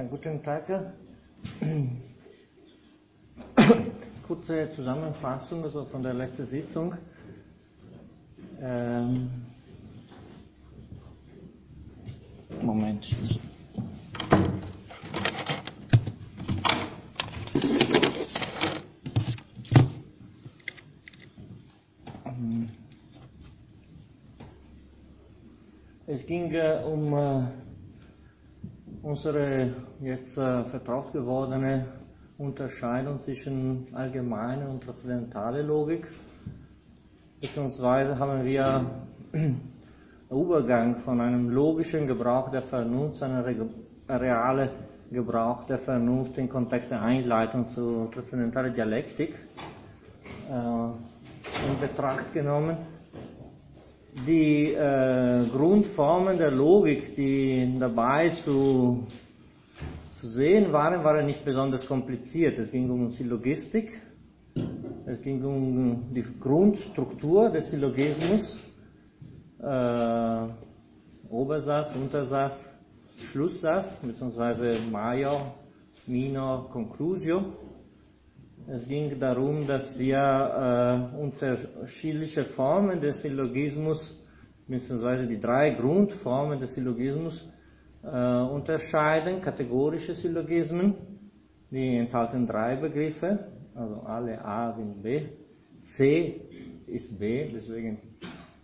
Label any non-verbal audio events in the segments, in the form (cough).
Ja, guten Tag. Kurze Zusammenfassung also von der letzten Sitzung. Ähm, Moment. Es ging äh, um äh, unsere jetzt äh, vertraut gewordene Unterscheidung zwischen allgemeine und transzendentale Logik. Beziehungsweise haben wir Übergang von einem logischen Gebrauch der Vernunft zu einem realen Gebrauch der Vernunft im Kontext der Einleitung zur transzendentalen Dialektik in Betracht genommen die äh, Grundformen der Logik, die dabei zu, zu sehen waren, waren nicht besonders kompliziert. Es ging um Syllogistik, es ging um die Grundstruktur des Syllogismus, äh, Obersatz, Untersatz, Schlusssatz, beziehungsweise Major, Minor, Conclusio. Es ging darum, dass wir äh, unterschiedliche Formen des Syllogismus, beziehungsweise die drei Grundformen des Syllogismus äh, unterscheiden, kategorische Syllogismen, die enthalten drei Begriffe, also alle A sind B, C ist B, deswegen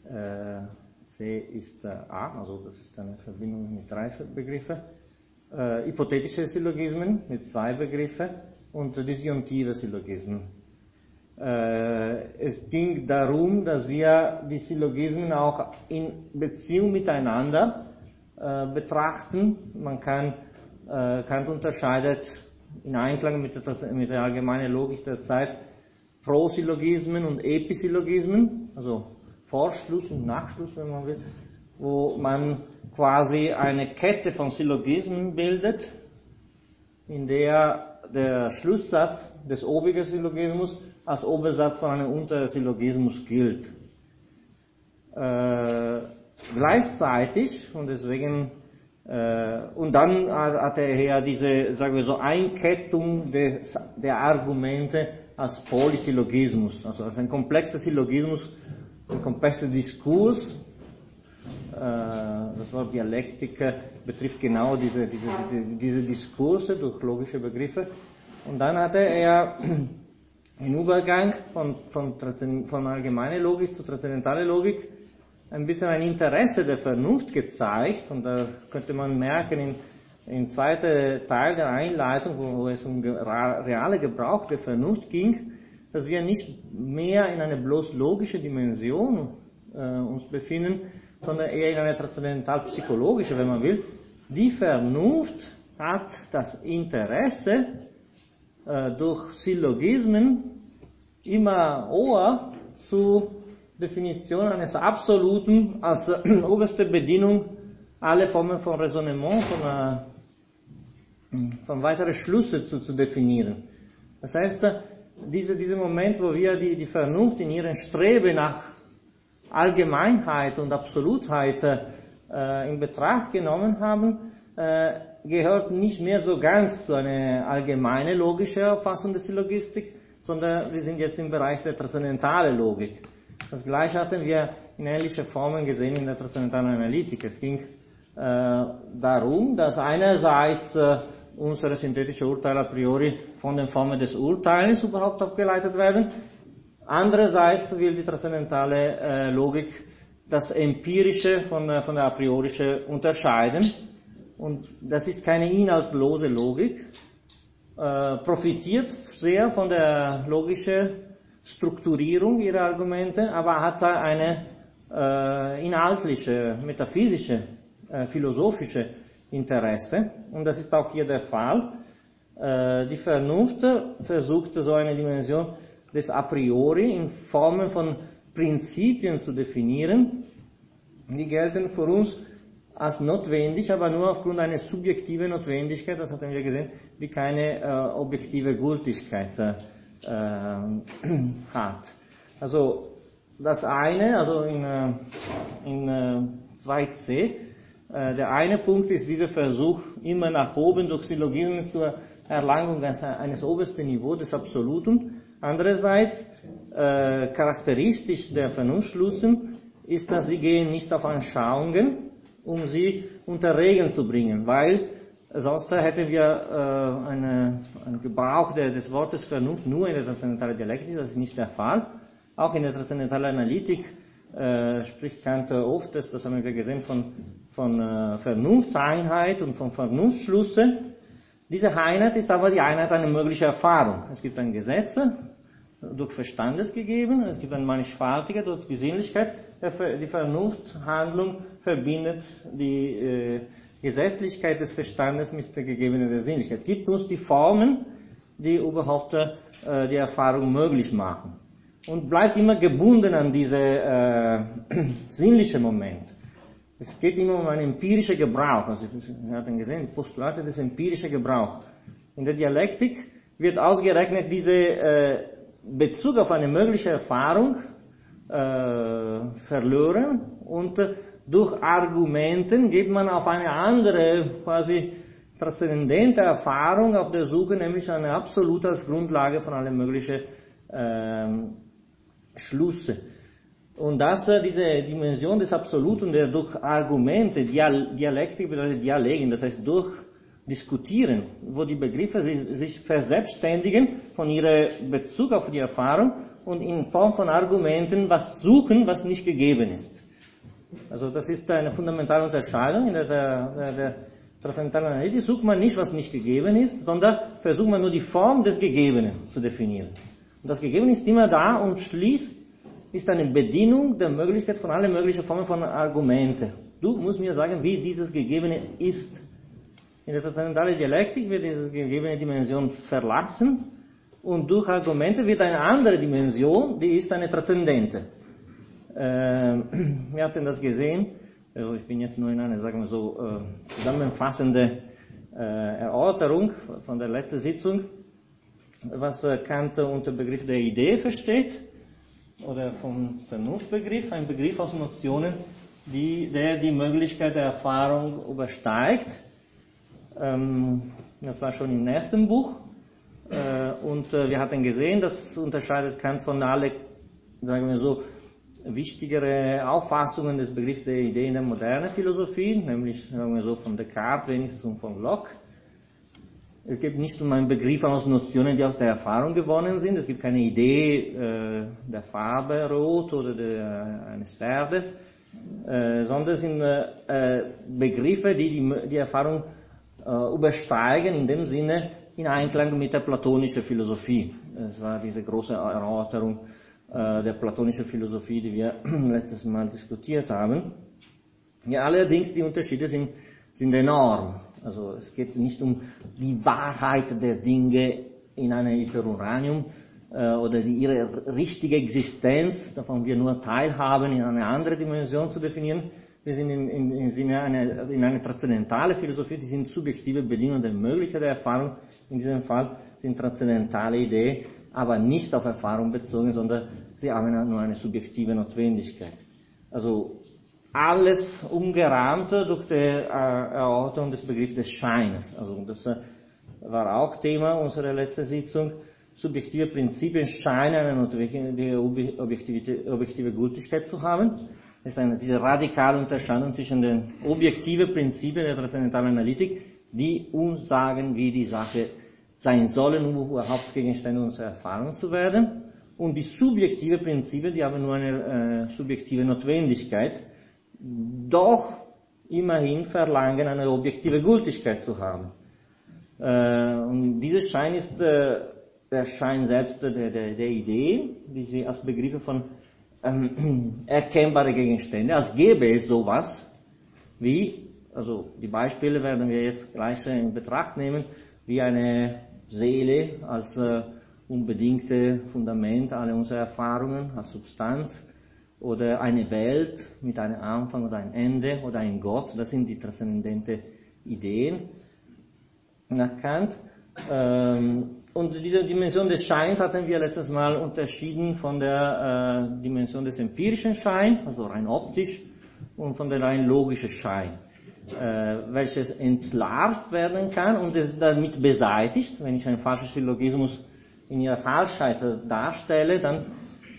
äh, C ist äh, A, also das ist eine Verbindung mit drei Begriffen. Äh, hypothetische Syllogismen mit zwei Begriffen und disjunktive Syllogismen. Äh, es ging darum, dass wir die Syllogismen auch in Beziehung miteinander äh, betrachten. Man kann, äh, Kant unterscheidet in Einklang mit der, mit der allgemeinen Logik der Zeit Prosyllogismen und Episyllogismen, also Vorschluss und Nachschluss, wenn man will, wo man quasi eine Kette von Syllogismen bildet, in der der Schlusssatz des obigen Syllogismus als Obersatz von einem Untersyllogismus gilt. Äh, gleichzeitig, und deswegen, äh, und dann hat er ja diese, sagen wir so, Einkettung des, der Argumente als Polysyllogismus, also als ein komplexer Syllogismus, ein komplexer Diskurs, äh, das Wort Dialektik betrifft genau diese, diese, diese, Diskurse durch logische Begriffe. Und dann hatte er (clears throat) im Übergang von, von, von allgemeiner Logik zu transzendentaler Logik ein bisschen ein Interesse der Vernunft gezeigt. Und da könnte man merken, in, im zweiten Teil der Einleitung, wo, wo es um reale Gebrauch der Vernunft ging, dass wir nicht mehr in einer bloß logische Dimension äh, uns befinden, sondern eher in einer transzendental-psychologische, wenn man will. Die Vernunft hat das Interesse, äh, durch Syllogismen immer Ohr zur Definition eines Absoluten als äh, (clears throat) oberste Bedienung alle Formen von Raisonnement, von, äh, von weiteren Schlüsse zu, zu definieren. Das heißt, diese, dieser Moment, wo wir die, die Vernunft in ihrem Streben nach Allgemeinheit und Absolutheit äh, in Betracht genommen haben, äh, gehört nicht mehr so ganz zu einer allgemeinen logischen Erfassung der Syllogistik, sondern wir sind jetzt im Bereich der transzendentalen Logik. Das gleiche hatten wir in ähnlichen Formen gesehen in der transzendentalen Analytik. Es ging äh, darum, dass einerseits äh, unsere synthetischen Urteile a priori von den Formen des Urteils überhaupt abgeleitet werden, andererseits will die transzendentale äh, Logik das Empirische von, äh, von der a priorische unterscheiden und das ist keine inhaltslose Logik, äh, profitiert sehr von der logischen Strukturierung ihrer Argumente, aber hat eine äh, inhaltliche, metaphysische, äh, philosophische Interesse. Und das ist auch hier der Fall. Äh, die Vernunft versucht so eine Dimension des A priori in Formen von Prinzipien zu definieren. Die gelten für uns als notwendig, aber nur aufgrund einer subjektiven Notwendigkeit, das hatten wir gesehen, die keine äh, objektive Gültigkeit äh, hat. Also das eine, also in, äh, in 2c, Äh, der eine Punkt ist dieser Versuch, immer nach oben durch Syllogismen zur Erlangung eines obersten Niveaus des Absoluten. Andererseits, äh, charakteristisch der Vernunftschlüssen ist, dass sie gehen nicht auf Anschauungen, um sie unter Regeln zu bringen, weil sonst hätten wir äh, eine, einen Gebrauch der, des Wortes Vernunft nur in der transzendentalen Dialektik, das ist nicht der Fall. Auch in der transzendentalen Analytik äh, spricht Kant oft, das, das haben wir gesehen, von, von äh, Vernunfteinheit und von Vernunftschlüsse. Diese Einheit ist aber die Einheit einer möglichen Erfahrung. Es gibt ein Gesetz, durch Verstandes gegeben, es gibt ein mannigfaltiger durch die Sinnlichkeit. Die Vernunfthandlung verbindet die äh, Gesetzlichkeit des Verstandes mit der gegebenen der Sinnlichkeit. Gibt uns die Formen, die überhaupt äh, die Erfahrung möglich machen. Und bleibt immer gebunden an diese äh, (clears throat) sinnliche Moment. Es geht immer um einen empirischen Gebrauch. Also, wir hatten gesehen, Postulate des empirischen Gebrauchs. In der Dialektik wird ausgerechnet diese äh, Bezug auf eine mögliche Erfahrung äh, verloren und durch Argumenten geht man auf eine andere, quasi transzendente Erfahrung auf der Suche, nämlich eine absolute als Grundlage von allen möglichen äh, Schlüsse. Und dass äh, diese Dimension des Absoluten, der durch Argumente, Dialektik bedeutet Dialegen, das heißt durch diskutieren, wo die Begriffe sich verselbstständigen von ihrem Bezug auf die Erfahrung und in Form von Argumenten was suchen, was nicht gegeben ist. Also das ist eine fundamentale Unterscheidung in der, der, der, transzendentalen Analytik. Sucht man nicht, was nicht gegeben ist, sondern versucht man nur die Form des Gegebenen zu definieren. Und das Gegebene ist immer da und schließt, ist eine Bedienung der Möglichkeit von allen möglichen Formen von Argumenten. Du musst mir sagen, wie dieses Gegebene ist. In der transzendentalen Dialektik wird diese gegebene Dimension verlassen und durch Argumente wird eine andere Dimension, die ist eine transzendente. Äh, (clears throat) wir hatten das gesehen, also ich bin jetzt nur in einer, sagen wir so, äh, zusammenfassende äh, Erörterung von der letzten Sitzung, was äh, Kant unter Begriff der Idee versteht oder vom Vernunftbegriff, ein Begriff aus Notionen, die, der die Möglichkeit der Erfahrung übersteigt ähm, das war schon im ersten Buch. Äh, und äh, wir hatten gesehen, das unterscheidet Kant von alle, sagen wir so, wichtigere Auffassungen des Begriffs der Idee in der modernen Philosophie, nämlich sagen wir so von Descartes wenigstens und von Locke. Es geht nicht um einen Begriff aus Notionen, die aus der Erfahrung gewonnen sind. Es gibt keine Idee äh, der Farbe rot oder der, eines Pferdes, äh, sondern es sind äh, Begriffe, die die, die Erfahrung äh, übersteigen, in dem Sinne in Einklang mit der platonischen Philosophie. Es war diese große Erörterung äh, der platonischen Philosophie, die wir (clears throat) letztes Mal diskutiert haben. Ja, allerdings die Unterschiede sind, sind enorm. Also es geht nicht um die Wahrheit der Dinge in einem Hyperuranium äh, oder die, ihre richtige Existenz, davon wir nur teilhaben, in eine andere Dimension zu definieren, wir sind in, in, in, Sinne eine, in eine transzendentale Philosophie, die sind subjektive Bedingungen der Möglichkeit der Erfahrung. In diesem Fall sind transzendentale Ideen, aber nicht auf Erfahrung bezogen, sondern sie haben nur eine subjektive Notwendigkeit. Also alles umgerahmt durch die äh, Erörterung des Begriffs des Scheines. Also das äh, war auch Thema unserer letzten Sitzung. Subjektive Prinzipien scheinen eine notwendige objektive, objektive Gültigkeit zu haben ist eine, diese radikale Unterscheidung zwischen den objektiven Prinzipien der transzendentalen Analytik, die uns sagen, wie die Sache sein sollen, um überhaupt Gegenstände unserer Erfahrung zu werden, und die subjektiven Prinzipien, die haben nur eine äh, subjektive Notwendigkeit, doch immerhin verlangen, eine objektive Gültigkeit zu haben. Äh, und dieses Schein ist äh, der Schein selbst der, der, der Idee, die sie als Begriffe von ähm, (clears throat) erkennbare Gegenstände, als gäbe es sowas wie, also die Beispiele werden wir jetzt gleich in Betracht nehmen, wie eine Seele als äh, unbedingte Fundament aller unserer Erfahrungen, als Substanz, oder eine Welt mit einem Anfang oder einem Ende oder ein Gott, das sind die transzendente Ideen Kant. Ähm, und diese Dimension des Scheins hatten wir letztes Mal unterschieden von der äh, Dimension des empirischen Scheins, also rein optisch, und von der rein logischen Schein. äh, welches entlarvt werden kann und es damit beseitigt. Wenn ich einen falschen Syllogismus in ihrer Falschheit darstelle, dann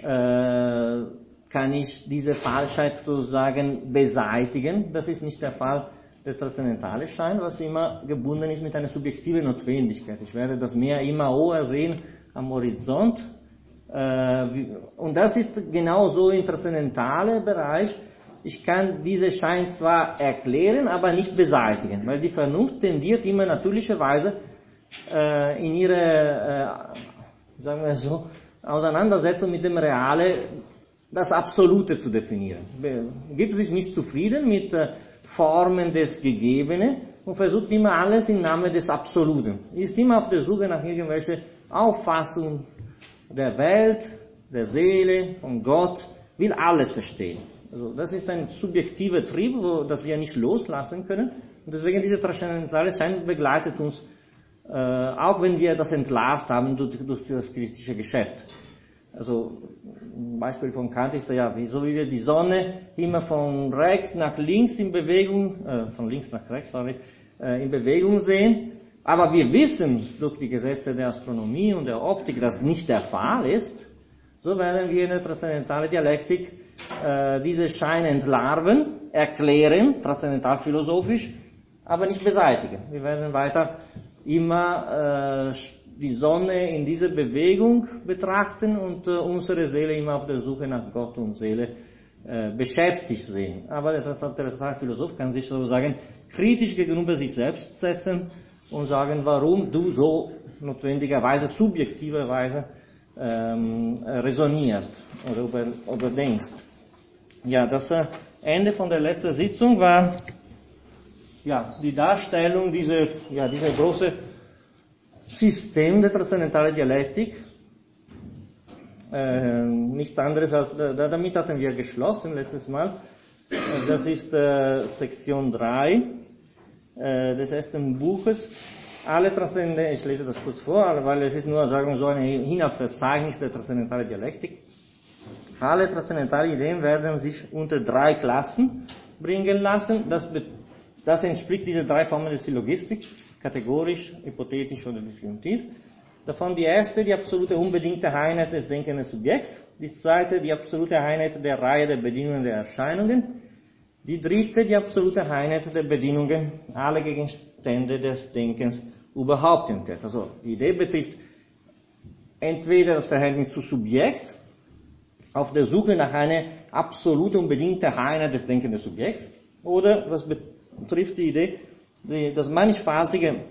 äh, kann ich diese Falschheit sozusagen beseitigen. Das ist nicht der Fall der transzendentale Schein, was immer gebunden ist mit einer subjektiven Notwendigkeit. Ich werde das Meer immer hoher sehen am Horizont. Äh, und das ist genau so im transzendentalen Bereich. Ich kann diese Schein zwar erklären, aber nicht beseitigen, weil die Vernunft tendiert immer natürlicherweise äh, in ihre, äh, sagen wir so, Auseinandersetzung mit dem Reale das Absolute zu definieren. Gibt sich nicht zufrieden mit Formen des Gegebenen und versucht immer alles im Namen des Absoluten. Ist immer auf der Suche nach irgendwelche Auffassung der Welt, der Seele, von Gott, will alles verstehen. Also das ist ein subjektiver Trieb, wo, das wir nicht loslassen können. Und deswegen diese transzendentale Sein begleitet uns, äh, auch wenn wir das entlarvt haben durch, durch das christliche Geschäft. Also ein Beispiel von Kant ist ja, so wie wir die Sonne immer von rechts nach links in Bewegung, äh, von links nach rechts, sorry, äh, in Bewegung sehen. Aber wir wissen durch die Gesetze der Astronomie und der Optik, dass nicht der Fall ist. So werden wir in der transzendentalen Dialektik äh, diese Scheine entlarven, erklären, transzendentalphilosophisch, aber nicht beseitigen. Wir werden weiter immer äh, die Sonne in dieser Bewegung betrachten und äh, unsere Seele immer auf der Suche nach Gott und Seele äh, beschäftigt sehen. Aber der Philosoph kann sich sozusagen kritisch gegenüber sich selbst setzen und sagen, warum du so notwendigerweise, subjektiverweise ähm, resonierst oder über, überdenkst. Ja, das äh, Ende von der letzten Sitzung war ja, die Darstellung dieser, ja, dieser große System der transzendentalen Dialektik. Äh, nichts anderes als, damit hatten wir geschlossen letztes Mal. Das ist äh, Sektion 3 äh, des ersten Buches. Alle transzendentalen, ich lese das kurz vor, weil es ist nur, sagen wir so, ein Inhaltsverzeichnis der transzendentalen Dialektik. Alle transzendentalen Ideen werden sich unter drei Klassen bringen lassen. Das, das entspricht diese drei Formen der Syllogistik kategorisch, hypothetisch oder disjunktiv. Davon die erste, die absolute unbedingte Einheit des denkenden Subjekts. Die zweite, die absolute Einheit der Reihe der Bedingungen der Erscheinungen. Die dritte, die absolute Einheit der Bedingungen aller Gegenstände des Denkens überhaupt enthält. Also die Idee betrifft entweder das Verhältnis zu Subjekt, auf der Suche nach einer absolut unbedingten Einheit des denkenden Subjekts, oder was betrifft die Idee die, das Mannigfaltige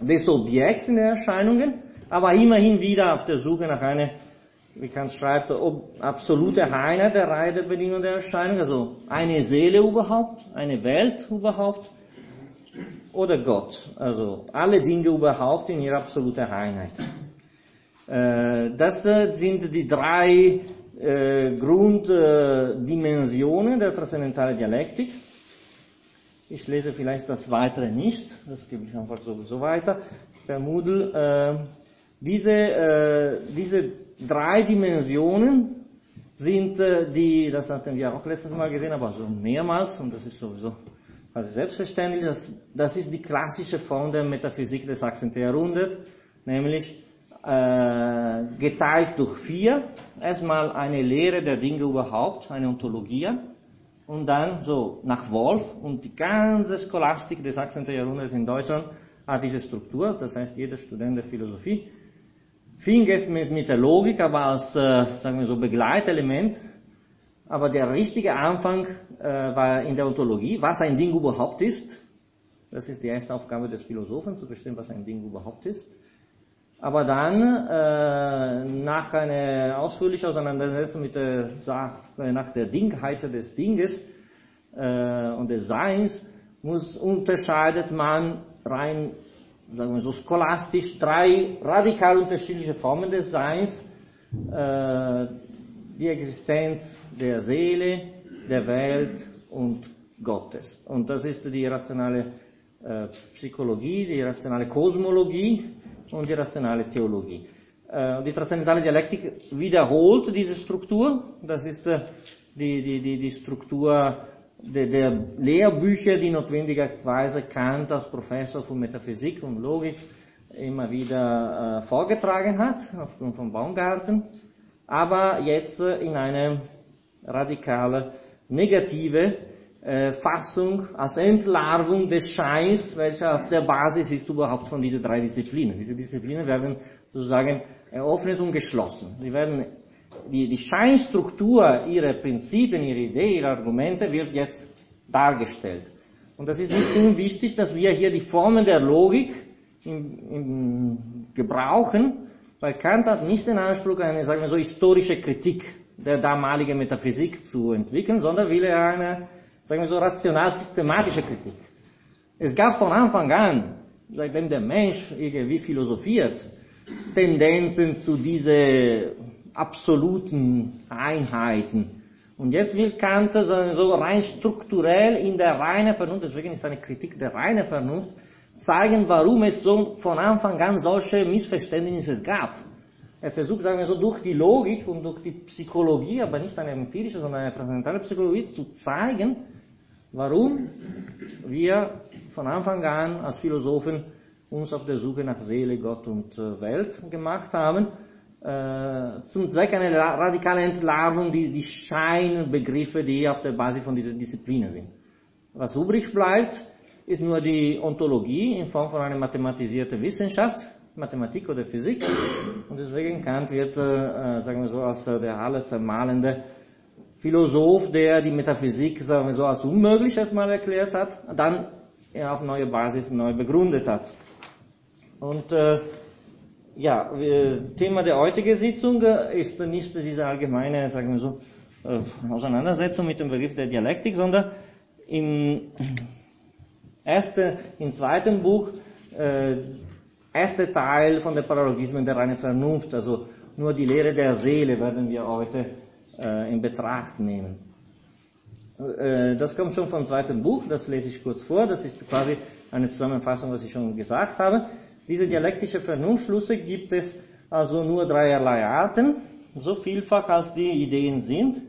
des Objekts in den Erscheinungen, aber immerhin wieder auf der Suche nach einer, wie Kant schreibt, absolute Einheit der Reihe der Bedingungen der Erscheinung, also eine Seele überhaupt, eine Welt überhaupt oder Gott, also alle Dinge überhaupt in ihrer absoluten Einheit. Äh, das äh, sind die drei äh, Grunddimensionen der transzendentalen Dialektik. Ich lese vielleicht das Weitere nicht, das gebe ich einfach sowieso weiter. Per Moodle, äh, diese, äh, diese drei Dimensionen sind äh, die, das hatten wir auch letztes Mal gesehen, aber so mehrmals, und das ist sowieso quasi selbstverständlich, das, das ist die klassische Form der Metaphysik des 18. Jahrhunderts, nämlich äh, geteilt durch vier. Erstmal eine Lehre der Dinge überhaupt, eine Ontologie, und dann so nach Wolf und die ganze Scholastik des 18. Jahrhunderts in Deutschland hat diese Struktur, das heißt jeder Student der Philosophie fing es mit, mit der Logik, aber als, äh, sagen wir so, Begleitelement, aber der richtige Anfang äh, war in der Ontologie, was ein Ding überhaupt ist. Das ist die erste Aufgabe des Philosophen, zu bestimmen, was ein Ding überhaupt ist. Aber dann, äh, nach einer ausführlichen Auseinandersetzung mit der Sache, nach der Dingheit des Dinges äh, und des Seins, muss, unterscheidet man rein, sagen wir so, scholastisch drei radikal unterschiedliche Formen des Seins. Äh, die Existenz der Seele, der Welt und Gottes. Und das ist die rationale äh, Psychologie, die rationale Kosmologie, und die rationale Theologie. Äh, die transzendentale Dialektik wiederholt diese Struktur. Das ist äh, die, die, die, die Struktur der, der Lehrbücher, die notwendigerweise Kant als Professor für Metaphysik und Logik immer wieder äh, vorgetragen hat, aufgrund von Baumgarten, aber jetzt in eine radikale negative äh, Fassung als Entlarvung des Scheins, welcher auf der Basis ist überhaupt von diesen drei Disziplinen. Diese Disziplinen werden sozusagen eröffnet und geschlossen. Sie werden, die, die Scheinstruktur ihrer Prinzipien, ihrer Idee, ihrer Argumente wird jetzt dargestellt. Und das ist nicht unwichtig, dass wir hier die Formen der Logik im, im gebrauchen, weil Kant hat nicht den Anspruch, eine, sagen wir so, historische Kritik der damaligen Metaphysik zu entwickeln, sondern will er eine, sagen wir so, rational-systematische Kritik. Es gab von Anfang an, seitdem der Mensch irgendwie philosophiert, Tendenzen zu diese absoluten Einheiten. Und jetzt will Kant so rein strukturell in der reinen Vernunft, deswegen ist eine Kritik der reinen Vernunft, zeigen, warum es so von Anfang an solche Missverständnisse gab. Er versucht, sagen wir so, durch die Logik und durch die Psychologie, aber nicht eine empirische, sondern eine transzendentale Psychologie, zu zeigen, warum wir von Anfang an als Philosophen uns auf der Suche nach Seele, Gott und äh, Welt gemacht haben, äh, zum Zweck einer radikalen Entlarvung, die, die Scheinbegriffe, die auf der Basis von dieser Disziplinen sind. Was übrig bleibt, ist nur die Ontologie in Form von einer mathematisierten Wissenschaft, Mathematik oder Physik. Und deswegen Kant wird, äh, sagen wir so, als äh, der alle zermalende Philosoph, der die Metaphysik, sagen wir so, als unmöglich erstmal erklärt hat, dann auf neue Basis neu begründet hat. Und äh, ja, Thema der heutigen Sitzung ist nicht diese allgemeine, sagen wir so, äh, Auseinandersetzung mit dem Begriff der Dialektik, sondern im ersten, im zweiten Buch, äh, erster Teil von der Paralogismen der reinen Vernunft, also nur die Lehre der Seele werden wir heute äh, in Betracht nehmen. Äh, das kommt schon vom zweiten Buch, das lese ich kurz vor, das ist quasi eine Zusammenfassung, was ich schon gesagt habe. Diese dialektische Vernunftschlüsse gibt es also nur dreierlei Arten, so vielfach als die Ideen sind,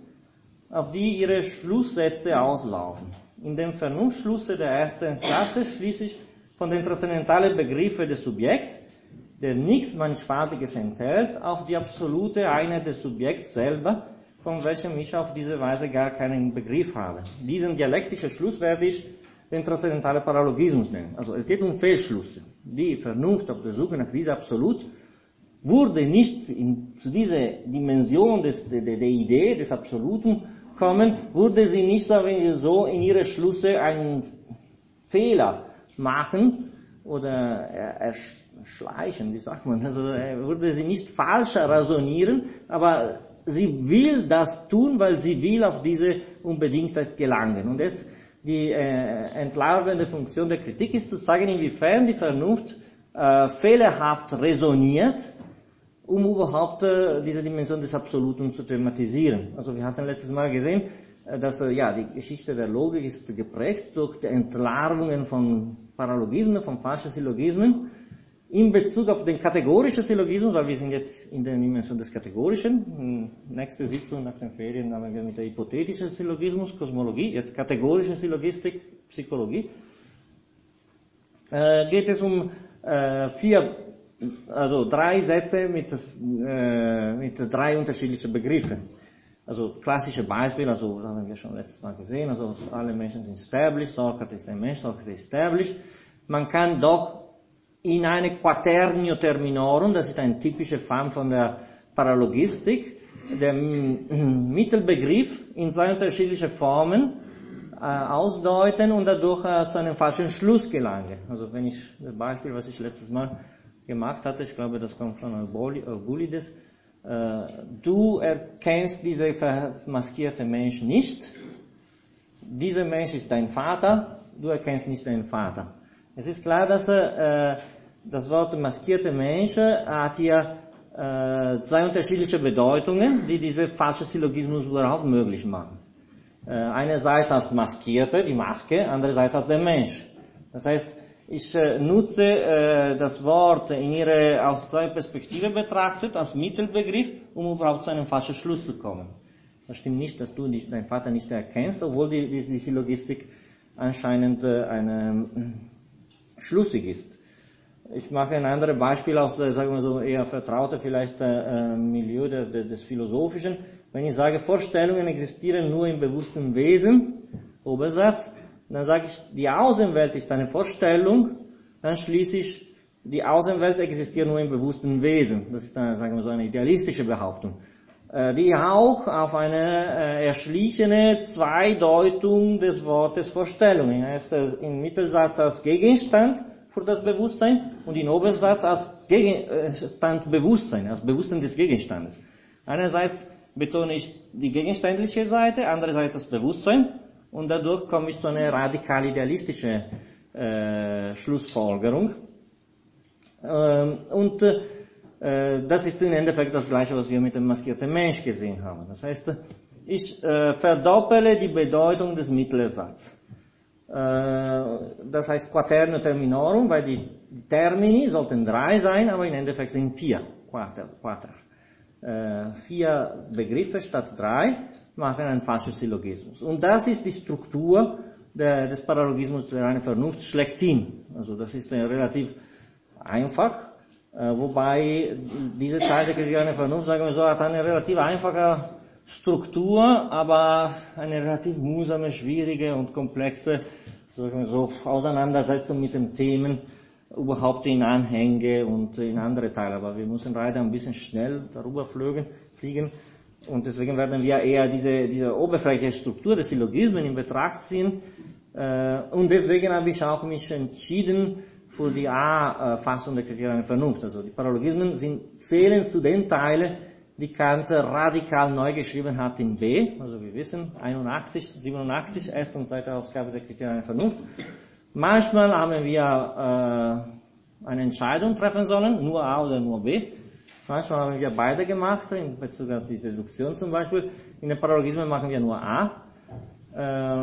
auf die ihre Schlusssätze auslaufen. In dem Vernunftschlusse der ersten Klasse schließe ich von den transzendentalen Begriffen des Subjekts, der nichts Mannigfaltiges enthält, auf die absolute Einheit des Subjekts selber, von welchem ich auf diese Weise gar keinen Begriff habe. Diesen dialektischen Schluss werde ich den transzendentalen Paralogismus nennen. Also es geht um Fehlschlüsse. Die Vernunft auf der Suche nach dieser Absolut wurde nicht in, zu dieser Dimension des, der, der Idee des Absoluten kommen, würde sie nicht so in ihre Schlüsse einen Fehler machen oder erschleichen, wie sagt man, also würde sie nicht falsch rasonieren, aber sie will das tun, weil sie will auf diese Unbedingtheit gelangen. Und jetzt die äh, entlarvende Funktion der Kritik ist zu sagen, inwiefern die Vernunft äh, fehlerhaft resoniert, um überhaupt äh, diese Dimension des Absoluten zu thematisieren. Also wir hatten letztes Mal gesehen, äh, dass äh, ja, die Geschichte der Logik ist geprägt durch die Entlarvungen von Paralogismen, von falschen Syllogismen, in Bezug auf den kategorischen Syllogismus, weil wir sind jetzt in der Dimension des Kategorischen. Nächste Sitzung nach den Ferien haben wir mit der hypothetischen Syllogismus, Kosmologie, jetzt kategorische Syllogistik, Psychologie. Äh, geht es um äh, vier, also drei Sätze mit, äh, mit drei unterschiedlichen Begriffen. Also klassische Beispiele, also haben wir schon letztes Mal gesehen, also alle Menschen sind established, Sokrates ist ein Mensch, Sokrates ist established. Man kann doch in eine Quaternio Terminorum, das ist eine typische Form von der Paralogistik, der Mittelbegriff in zwei unterschiedliche Formen äh, ausdeuten und dadurch äh, zu einem falschen Schluss gelangen. Also wenn ich das Beispiel, was ich letztes Mal gemacht hatte, ich glaube, das kommt von Eubulides, äh, du erkennst diese vermaskierte Mensch nicht, dieser Mensch ist dein Vater, du erkennst nicht deinen Vater. Es ist klar, dass äh, das Wort maskierte Mensch hat hier äh, zwei unterschiedliche Bedeutungen, die diese falsche Syllogismus überhaupt möglich machen. Äh, einerseits als Maskierte, die Maske, andererseits als der Mensch. Das heißt, ich äh, nutze äh, das Wort in ihre aus zwei Perspektiven betrachtet, als Mittelbegriff, um überhaupt zu einem falschen Schluss zu kommen. Das stimmt nicht, dass du nicht, deinen Vater nicht erkennst, obwohl die, die, die Syllogistik anscheinend äh, eine, äh, schlüssig ist. Ich mache ein anderes Beispiel aus, äh, sagen wir so, eher vertrauter vielleicht äh, Milieu der, der, des Philosophischen. Wenn ich sage, Vorstellungen existieren nur im bewussten Wesen, Obersatz, dann sage ich, die Außenwelt ist eine Vorstellung, dann schließe ich, die Außenwelt existiert nur im bewussten Wesen. Das ist eine, sagen wir so, eine idealistische Behauptung. Äh, die auch auf eine äh, erschlichene Zweideutung des Wortes Vorstellung. Erst im Mittelsatz als Gegenstand für das Bewusstsein und in Obersatz als Gegenstand Bewusstsein, als Bewusstsein des Gegenstandes. Einerseits betone ich die gegenständliche Seite, andererseits das Bewusstsein und dadurch komme ich zu einer radikal idealistische äh, Schlussfolgerung. Ähm, und äh, das ist im Endeffekt das Gleiche, was wir mit dem maskierten Mensch gesehen haben. Das heißt, ich äh, verdoppele die Bedeutung des Mittelersatzes. Äh, das heißt Quaterno Terminorum, weil die Termini sollten drei sein, aber im Endeffekt sind vier. Quater, quater. Äh, vier Begriffe statt drei machen einen falschen Syllogismus. Und das ist die Struktur der, des Paralogismus der reinen Vernunft schlechthin. Also das ist relativ einfach, äh, wobei diese Teil der Kritik der Vernunft, sagen wir so, hat eine relativ einfache Struktur, aber eine relativ mühsame, schwierige und komplexe sagen wir so, Auseinandersetzung mit den Themen, überhaupt in Anhänge und in andere Teile. Aber wir müssen leider ein bisschen schnell darüber fliegen. fliegen. Und deswegen werden wir eher diese, diese oberflächliche Struktur des Syllogismen in Betracht ziehen. Äh, und deswegen habe ich auch mich entschieden für die A-Fassung der Kriterien der Vernunft. Also die Paralogismen sind, zählen zu den Teilen, die Kant radikal neu geschrieben hat in B. Also wir wissen, 81, 87, erste und zweite Ausgabe der Kriterien der Vernunft. Manchmal haben wir äh, eine Entscheidung treffen sollen, nur A oder nur B. Manchmal haben wir beide gemacht, in Bezug auf die Deduktion zum Beispiel. In den Paralogismen machen wir nur A. Äh,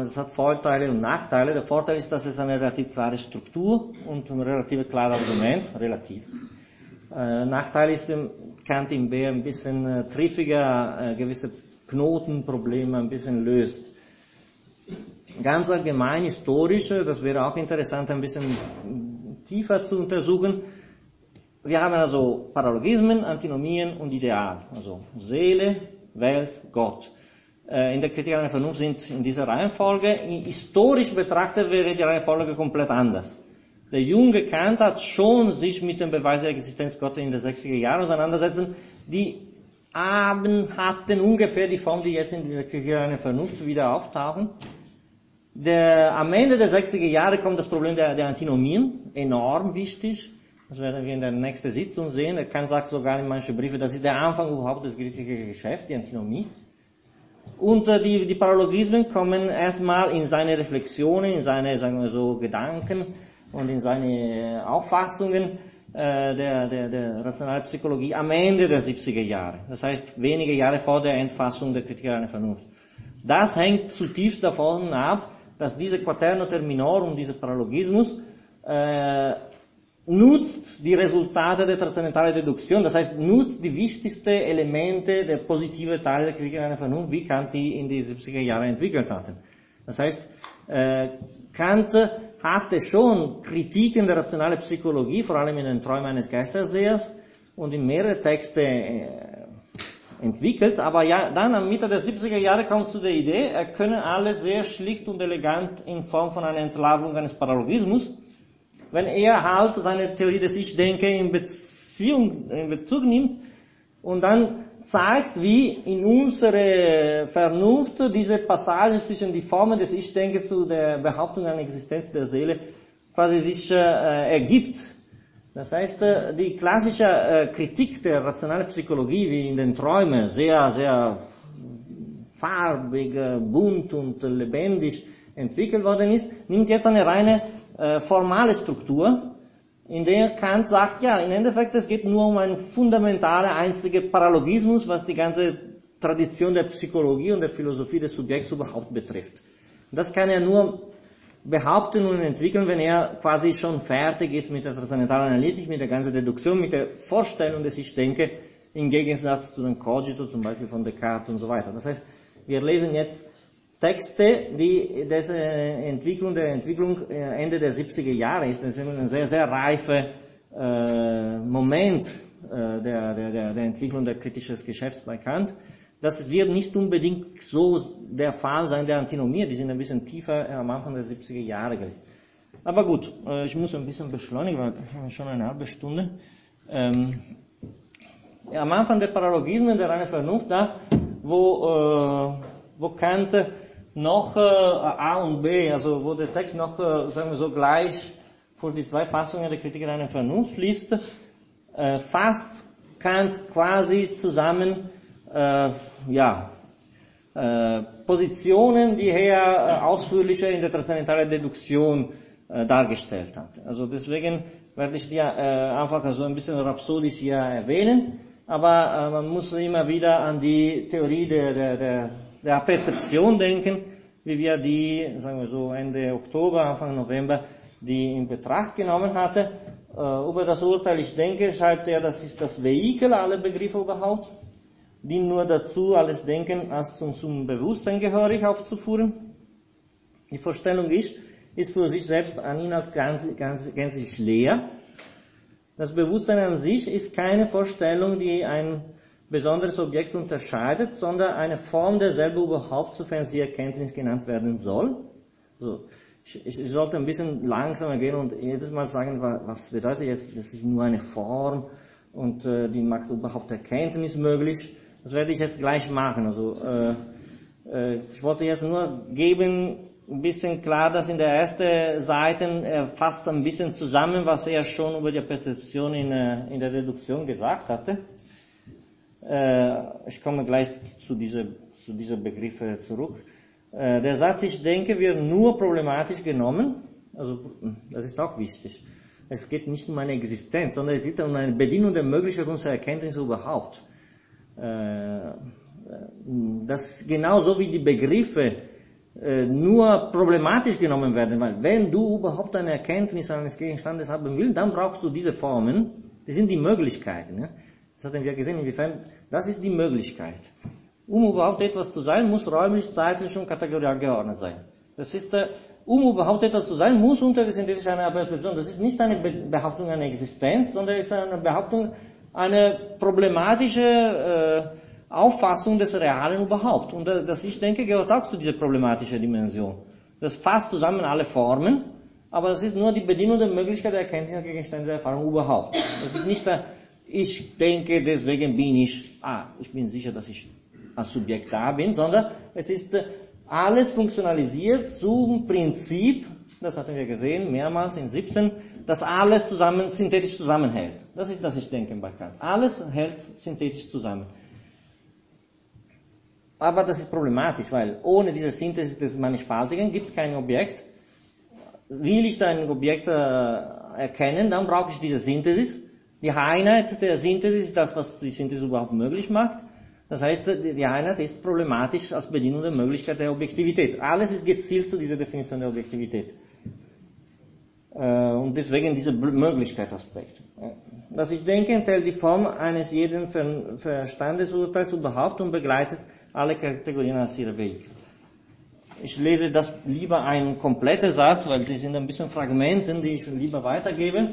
das hat Vorteile und Nachteile. Der Vorteil ist, dass es eine relativ klare Struktur und ein relativ klares Argument, relativ. Äh, Nachteil ist, Kant im B ein bisschen äh, triffiger gewisse Knotenprobleme ein bisschen löst. Ganz allgemein historisch, das wäre auch interessant, ein bisschen tiefer zu untersuchen, wir haben also Paralogismen, Antinomien und Ideal. Also Seele, Welt, Gott. Äh, in der Kritik an der Vernunft sind in dieser Reihenfolge. Historisch betrachtet wäre die Reihenfolge komplett anders. Der junge Kant hat schon sich mit dem Beweis der Existenz Gottes in den 60er Jahren auseinandersetzen. Die haben, hatten ungefähr die Form, die jetzt in der Kritik an der Vernunft wieder auftauchen. Der, am Ende der 60er Jahre kommt das Problem der, der Antinomien, enorm wichtig. Das werden wir in der nächsten Sitzung sehen. Er kann sagt sogar in manchen Briefen, das ist der Anfang überhaupt des griechischen Geschäfts, die Antinomie. Und äh, die, die Paralogismen kommen erstmal in seine Reflexionen, in seine, sagen wir so, Gedanken und in seine äh, Auffassungen äh, der, der, der Rationalpsychologie am Ende der 70er Jahre. Das heißt, wenige Jahre vor der Entfassung der Kritik an der Vernunft. Das hängt zutiefst davon ab, dass diese Quaterno Terminorum, dieser Paralogismus, äh, nutzt die Resultate der transzendentalen Deduktion, das heißt, nutzt die wichtigsten Elemente der positiven Teile der einer Vernunft, wie Kant die in die 70er Jahre entwickelt hatte. Das heißt, äh, Kant hatte schon Kritiken der rationalen Psychologie, vor allem in den Träumen eines Geistersehers und in mehrere Texte äh, entwickelt, aber ja, dann am Mitte der 70er Jahre kommt zu der Idee, er könne alles sehr schlicht und elegant in Form von einer Entlarvung eines Paralogismus wenn er halt seine Theorie des Ich-Denken in, Beziehung, in Bezug nimmt und dann zeigt, wie in unserer Vernunft diese Passage zwischen die Formen des Ich-Denkens zu der Behauptung einer Existenz der Seele quasi sich äh, ergibt. Das heißt, äh, die klassische äh, Kritik der rationalen Psychologie, wie in den Träumen, sehr, sehr farbig, bunt und lebendig entwickelt worden ist, nimmt jetzt eine reine äh, formale Struktur, in der Kant sagt, ja, im Endeffekt, es geht nur um einen fundamentalen, einzigen Paralogismus, was die ganze Tradition der Psychologie und der Philosophie des Subjekts überhaupt betrifft. Das kann er nur behaupten und entwickeln, wenn er quasi schon fertig ist mit der transzendentalen Analytik, mit der ganzen Deduktion, mit der Vorstellung, dass ich denke, im Gegensatz zu den Cogito, zum Beispiel von Descartes und so weiter. Das heißt, wir lesen jetzt Texte, die diese Entwicklung der Entwicklung Ende der 70er Jahre ist. Das ist ein sehr, sehr reifer äh, Moment äh, der, der, der Entwicklung der kritischen Geschäfts bei Kant. Das wird nicht unbedingt so der Fall sein der Antinomie, die sind ein bisschen tiefer am Anfang der 70er Jahre. Aber gut, äh, ich muss ein bisschen beschleunigen, weil wir haben schon eine halbe Stunde. Ähm, am Anfang der Paralogismen der reinen Vernunft, da, wo, äh, wo Kant noch äh, A und B, also wo der Text noch, äh, sagen wir so, gleich vor die zwei Fassungen der Kritik reinen Vernunft liest, äh, fasst Kant quasi zusammen, äh, ja, äh, Positionen, die er äh, ausführlicher in der transzendentalen Deduktion äh, dargestellt hat. Also deswegen werde ich die äh, einfach so ein bisschen rhapsodisch hier erwähnen, aber man muss immer wieder an die Theorie der, der, der, der Perzeption denken, wie wir die, sagen wir so, Ende Oktober, Anfang November, die in Betracht genommen hatte. Äh, über das Urteil, ich denke, schreibt er, das ist das Vehikel aller Begriffe überhaupt, die nur dazu, alles Denken als zum, zum Bewusstsein gehörig aufzuführen. Die Vorstellung ist, ist für sich selbst an Inhalt ganz, ganz, gänzlich leer. Das Bewusstsein an sich ist keine Vorstellung, die ein besonderes Objekt unterscheidet, sondern eine Form derselben überhaupt, sofern sie Erkenntnis genannt werden soll. Also, ich, ich, sollte ein bisschen langsamer gehen und jedes Mal sagen, was bedeutet jetzt, das ist nur eine Form und äh, die macht überhaupt Erkenntnis möglich. Das werde ich jetzt gleich machen. Also äh, äh, ich wollte jetzt nur geben, ein bisschen klar, dass in der ersten Seite er fasst ein bisschen zusammen, was er schon über die Perzeption in, äh, in der Reduktion gesagt hatte. Äh, ich komme gleich zu dieser, zu dieser Begriffe zurück. Äh, der Satz, ich denke, wird nur problematisch genommen. Also, das ist auch wichtig. Es geht nicht um eine Existenz, sondern es geht um eine Bedienung der Möglichkeit unserer Erkenntnisse überhaupt. Äh, das genauso wie die Begriffe nur problematisch genommen werden, weil wenn du überhaupt eine Erkenntnis eines Gegenstandes haben willst, dann brauchst du diese Formen. Das sind die Möglichkeiten. Das hatten wir gesehen, inwiefern, das ist die Möglichkeit. Um überhaupt etwas zu sein, muss räumlich, zeitlich und kategorial geordnet sein. Das ist, um überhaupt etwas zu sein, muss unter der Synthetik eine Perzeption. Das ist nicht eine Behauptung einer Existenz, sondern ist eine Behauptung, eine problematische äh, Auffassung des Realen überhaupt. Und äh, das, ich denke, gehört auch zu dieser problematischen Dimension. Das fasst zusammen alle Formen, aber das ist nur die Bedienung der Möglichkeit der Erkenntnis der Gegenstände der Erfahrung überhaupt. Das ist nicht der, ich denke, deswegen bin ich, ah, ich bin sicher, dass ich als Subjekt da bin, sondern es ist äh, alles funktionalisiert zum Prinzip, das hatten wir gesehen, mehrmals in 17, dass alles zusammen, synthetisch zusammenhält. Das ist das Ich denke bei Kant. Alles hält synthetisch zusammen. Aber das ist problematisch, weil ohne diese Synthesis des Mannigfaltigen gibt es kein Objekt. Will ich ein Objekt äh, erkennen, dann brauche ich diese Synthesis. Die Einheit der Synthesis ist das, was die Synthesis überhaupt möglich macht. Das heißt, die Einheit ist problematisch als Bedienung der Möglichkeit der Objektivität. Alles ist gezielt zu dieser Definition der Objektivität. Äh, und deswegen dieser Möglichkeitsaspekt. Was ich denke, enthält die Form eines jeden Verstandesurteils überhaupt und begleitet alle Kategorien als ihre Weg. Ich lese das lieber einen kompletten Satz, weil die sind ein bisschen Fragmenten, die ich lieber weitergebe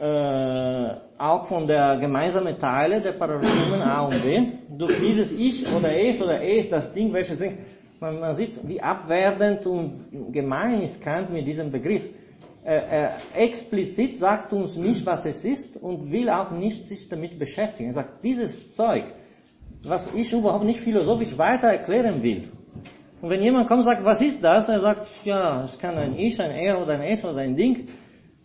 äh, auch von der gemeinsamen Teile der Paradigmen A und B, durch dieses Ich oder Es oder Es, das Ding, welches Ding, man, man sieht, wie abwertend und gemein ist Kant mit diesem Begriff. Er, er explizit sagt uns nicht, was es ist und will auch nicht sich damit beschäftigen. Er sagt, dieses Zeug, was ich überhaupt nicht philosophisch weiter erklären will. Und wenn jemand kommt und sagt, was ist das? Er sagt, ja, es kann ein Ich, ein Er oder ein Es oder ein Ding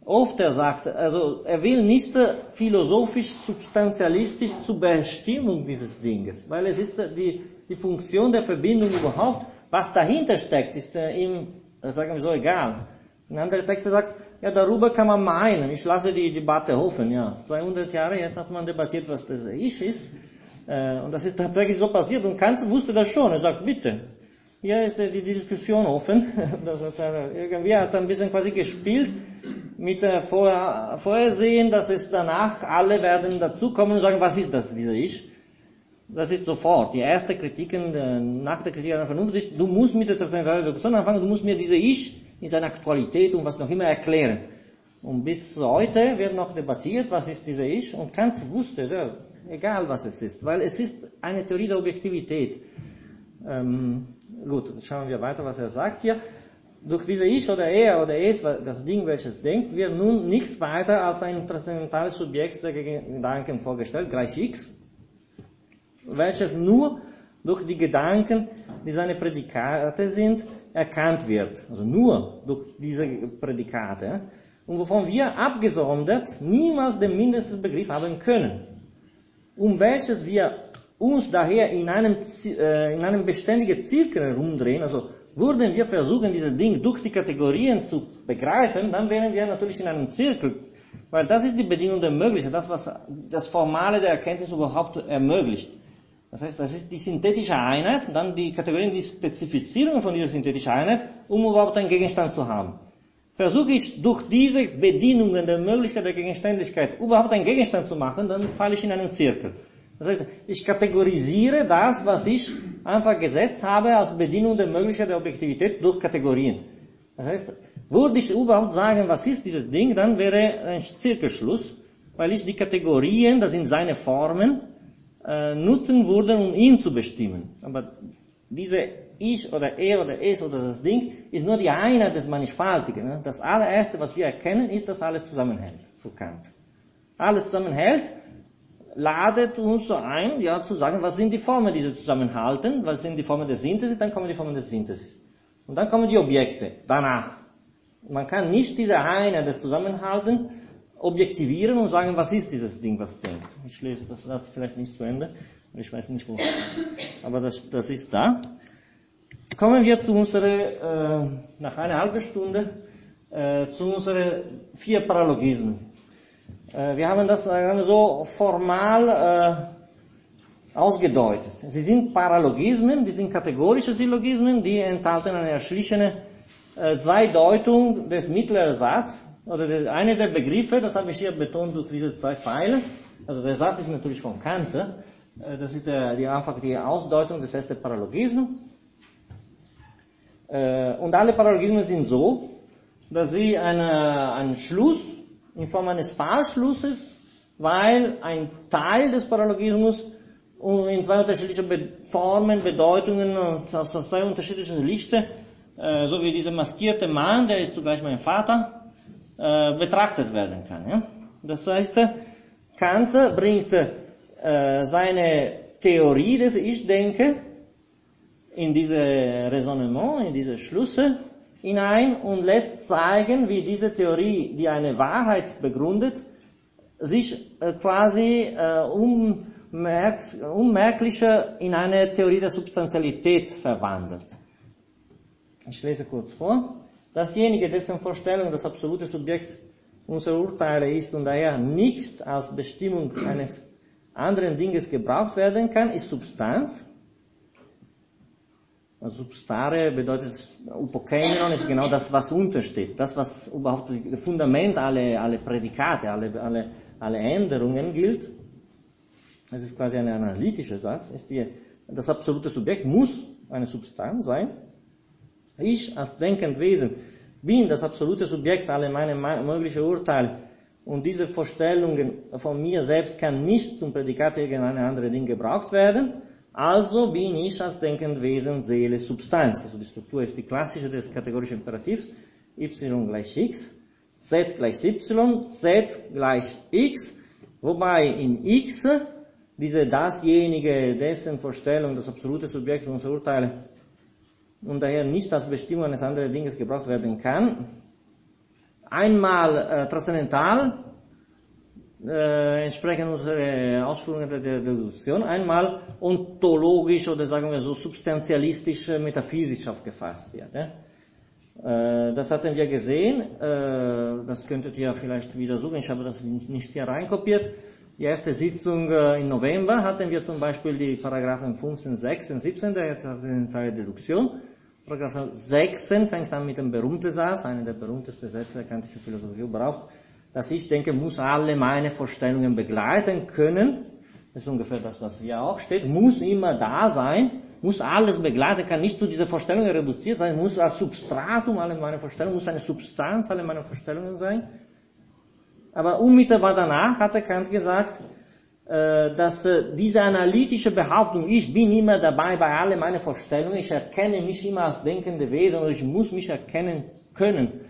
oft er sagt, also er will nicht philosophisch, substantialistisch zur Bestimmung dieses Dinges, weil es ist die, die Funktion der Verbindung überhaupt, was dahinter steckt, ist ihm, sagen wir so, egal. Ein anderer Text sagt, ja, darüber kann man meinen, ich lasse die Debatte offen, ja. 200 Jahre jetzt hat man debattiert, was das Ich ist, äh, und das ist tatsächlich so passiert, und Kant wusste das schon, er sagt, bitte, hier ist die, die Diskussion offen, (laughs) das hat er, irgendwie hat er ein bisschen quasi gespielt, mit der Vorhersehen, dass es danach alle werden dazukommen und sagen, was ist das, dieser Ich? das ist sofort. Die erste Kritik nach der Kritik an der Vernunft ist, du musst mit der transzendentalen Reduktion anfangen, du musst mir diese Ich in seiner Aktualität und was noch immer erklären. Und bis heute wird noch debattiert, was ist diese Ich, und Kant wusste, ja, egal was es ist, weil es ist eine Theorie der Objektivität. Ähm, gut, schauen wir weiter, was er sagt hier. Durch diese Ich oder Er oder Es, das Ding, welches denkt, wird nun nichts weiter als ein transzendentales Subjekt der Gedanken vorgestellt, gleich X, welches nur durch die Gedanken, die seine Prädikate sind, erkannt wird. Also nur durch diese Prädikate. Und wovon wir abgesondert niemals den mindesten Begriff haben können. Um welches wir uns daher in einem, äh, in einem beständigen Zirkel herumdrehen, also würden wir versuchen, dieses Ding durch die Kategorien zu begreifen, dann wären wir natürlich in einem Zirkel. Weil das ist die Bedingung der Möglichkeit, das, was das Formale der Erkenntnis überhaupt ermöglicht. Das heißt, das ist die synthetische Einheit, dann die Kategorien, die Spezifizierung von dieser synthetischen Einheit, um überhaupt einen Gegenstand zu haben. Versuche ich durch diese Bedienungen der Möglichkeit der Gegenständlichkeit überhaupt einen Gegenstand zu machen, dann falle ich in einen Zirkel. Das heißt, ich kategorisiere das, was ich einfach gesetzt habe, als Bedienung der Möglichkeit der Objektivität durch Kategorien. Das heißt, würde ich überhaupt sagen, was ist dieses Ding, dann wäre ein Zirkelschluss, weil ich die Kategorien, das sind seine Formen, äh, nutzen würden, um ihn zu bestimmen. Aber diese Ich oder Er oder Es oder das Ding ist nur die Einheit des Mannigfaltigen. Ne? Das allererste, was wir erkennen, ist, dass alles zusammenhält, für Kant. Alles zusammenhält, ladet uns so ein, ja, zu sagen, was sind die Formen, die sie zusammenhalten, was sind die Formen der Synthesis, dann kommen die Formen der Synthesis. Und dann kommen die Objekte, danach. Man kann nicht diese Einheit des Zusammenhalten objektivieren und sagen, was ist dieses Ding, was denkt. Ich lese das, das vielleicht nicht zu Ende, ich weiß nicht wo. Aber das, das ist da. Kommen wir zu unserer, äh, nach einer halben Stunde, äh, zu unseren vier Paralogismen. Äh, wir haben das äh, so formal äh, ausgedeutet. Sie sind Paralogismen, die sind kategorische Syllogismen, die enthalten eine erschlichene äh, Zweideutung des mittleren Satzes oder der, eine der Begriffe, das habe ich hier betont durch diese zwei Pfeile, also der Satz ist natürlich von Kant, äh, das ist die, einfach die Ausdeutung des ersten Paralogismus. Äh, und alle Paralogismen sind so, dass sie eine, einen Schluss in Form eines Fallschlusses, weil ein Teil des Paralogismus in zwei unterschiedliche Formen, Bedeutungen und aus zwei unterschiedlichen Lichter, äh, so wie dieser maskierte Mann, der ist zugleich mein Vater, äh, betrachtet werden kann. Ja? Das heißt, Kant bringt äh, seine Theorie des Ich-Denken in diese Raisonnement, in diese Schlüsse hinein und lässt zeigen, wie diese Theorie, die eine Wahrheit begründet, sich äh, quasi äh, unmerklicher in eine Theorie der Substantialität verwandelt. Ich lese kurz vor. Dasjenige, dessen Vorstellung das absolute Subjekt unserer Urteile ist und daher nicht als Bestimmung eines anderen Dinges gebraucht werden kann, ist Substanz. Substare bedeutet, Upokeimenon ist genau das, was untersteht. Das, was überhaupt das Fundament aller alle Prädikate, alle, alle, alle Änderungen gilt. Das ist quasi ein analytischer Satz. Ist die, das absolute Subjekt muss eine Substanz sein. Ich als denkend Wesen bin das absolute Subjekt aller meiner möglichen Urteile und diese Vorstellungen von mir selbst kann nicht zum Prädikat irgendeiner anderen Ding gebraucht werden. Also bin ich als denkend Wesen, Seele, Substanz. Also die Struktur ist die klassische des kategorischen Imperativs. y gleich x, z gleich y, z gleich x, wobei in x diese dasjenige, dessen Vorstellung, das absolute Subjekt unserer Urteile und daher nicht als Bestimmung eines anderen Dinges gebraucht werden kann. Einmal äh, transzendental, äh, entsprechend unsere Ausführungen der Deduktion, einmal ontologisch oder sagen wir so substantialistisch, äh, metaphysisch aufgefasst wird. Ja? Äh, das hatten wir gesehen, äh, das könntet ihr vielleicht wieder suchen, ich habe das nicht hier reinkopiert. Die erste Sitzung im November hatten wir zum Beispiel die Paragraphen 15, 16, 17 der Deduktion. Paragraph 16 fängt an mit dem berühmten Satz, einer der berühmtesten Sätze der kantischen Philosophie überhaupt, dass ich denke, muss alle meine Vorstellungen begleiten können, das ist ungefähr das, was hier auch steht, muss immer da sein, muss alles begleiten, kann nicht zu dieser Vorstellung reduziert sein, muss als Substratum alle meine Vorstellungen, muss eine Substanz alle meine Vorstellungen sein. Aber unmittelbar danach hat Kant gesagt, äh, dass äh, diese analytische Behauptung, ich bin immer dabei bei all meinen Vorstellungen, ich erkenne mich immer als denkende Wesen und ich muss mich erkennen können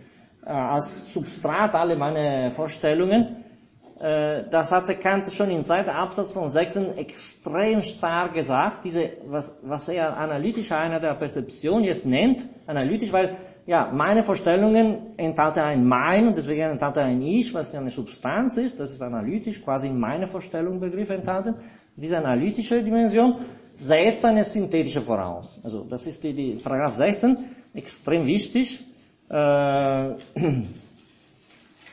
äh, als Substrat alle meine Vorstellungen, das hatte Kant schon im zweiten Absatz von 6 extrem stark gesagt, diese, was, was er analytische Einheit der Perzeption jetzt nennt, analytisch, weil ja, meine Vorstellungen enthalten ein Mein und deswegen enthalten ein Ich, was eine Substanz ist, das ist analytisch, quasi in meine Vorstellung Begriff enthalten. Diese analytische Dimension setzt eine synthetische voraus. Also das ist die, die Paragraph 16, extrem wichtig. Äh, (clears throat)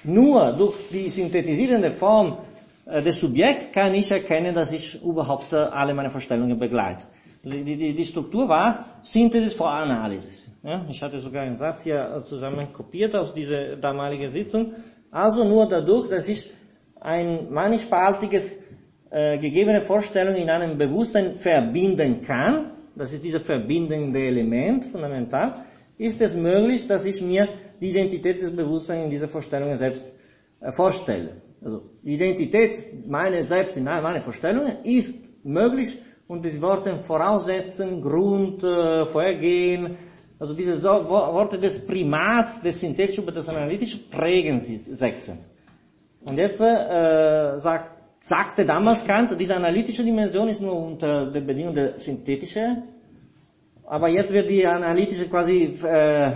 nur durch die synthetisierende Form äh, des Subjekts kann ich erkennen, dass ich überhaupt äh, alle meine Vorstellungen begleite. Die, die, die Struktur war Synthesis vor Analysis. Ja, ich hatte sogar einen Satz hier zusammen kopiert aus dieser damaligen Sitzung. Also nur dadurch, dass ich ein mannigfaltiges äh, gegebene Vorstellung in einem Bewusstsein verbinden kann, das ist dieses verbindende Element fundamental, ist es möglich, dass ich mir die Identität des Bewusstseins in dieser Vorstellung selbst äh, vorstelle. Also die Identität meines Selbst in meinen Vorstellungen ist möglich, und die Worte voraussetzen, Grund, äh, Vorgehen, also diese Worte des Primats, des Synthetischen über das Analytische prägen sie Sechsen. Und jetzt äh, sagt, sagte damals Kant, diese analytische Dimension ist nur unter der Bedingung der synthetische, aber jetzt wird die analytische quasi äh,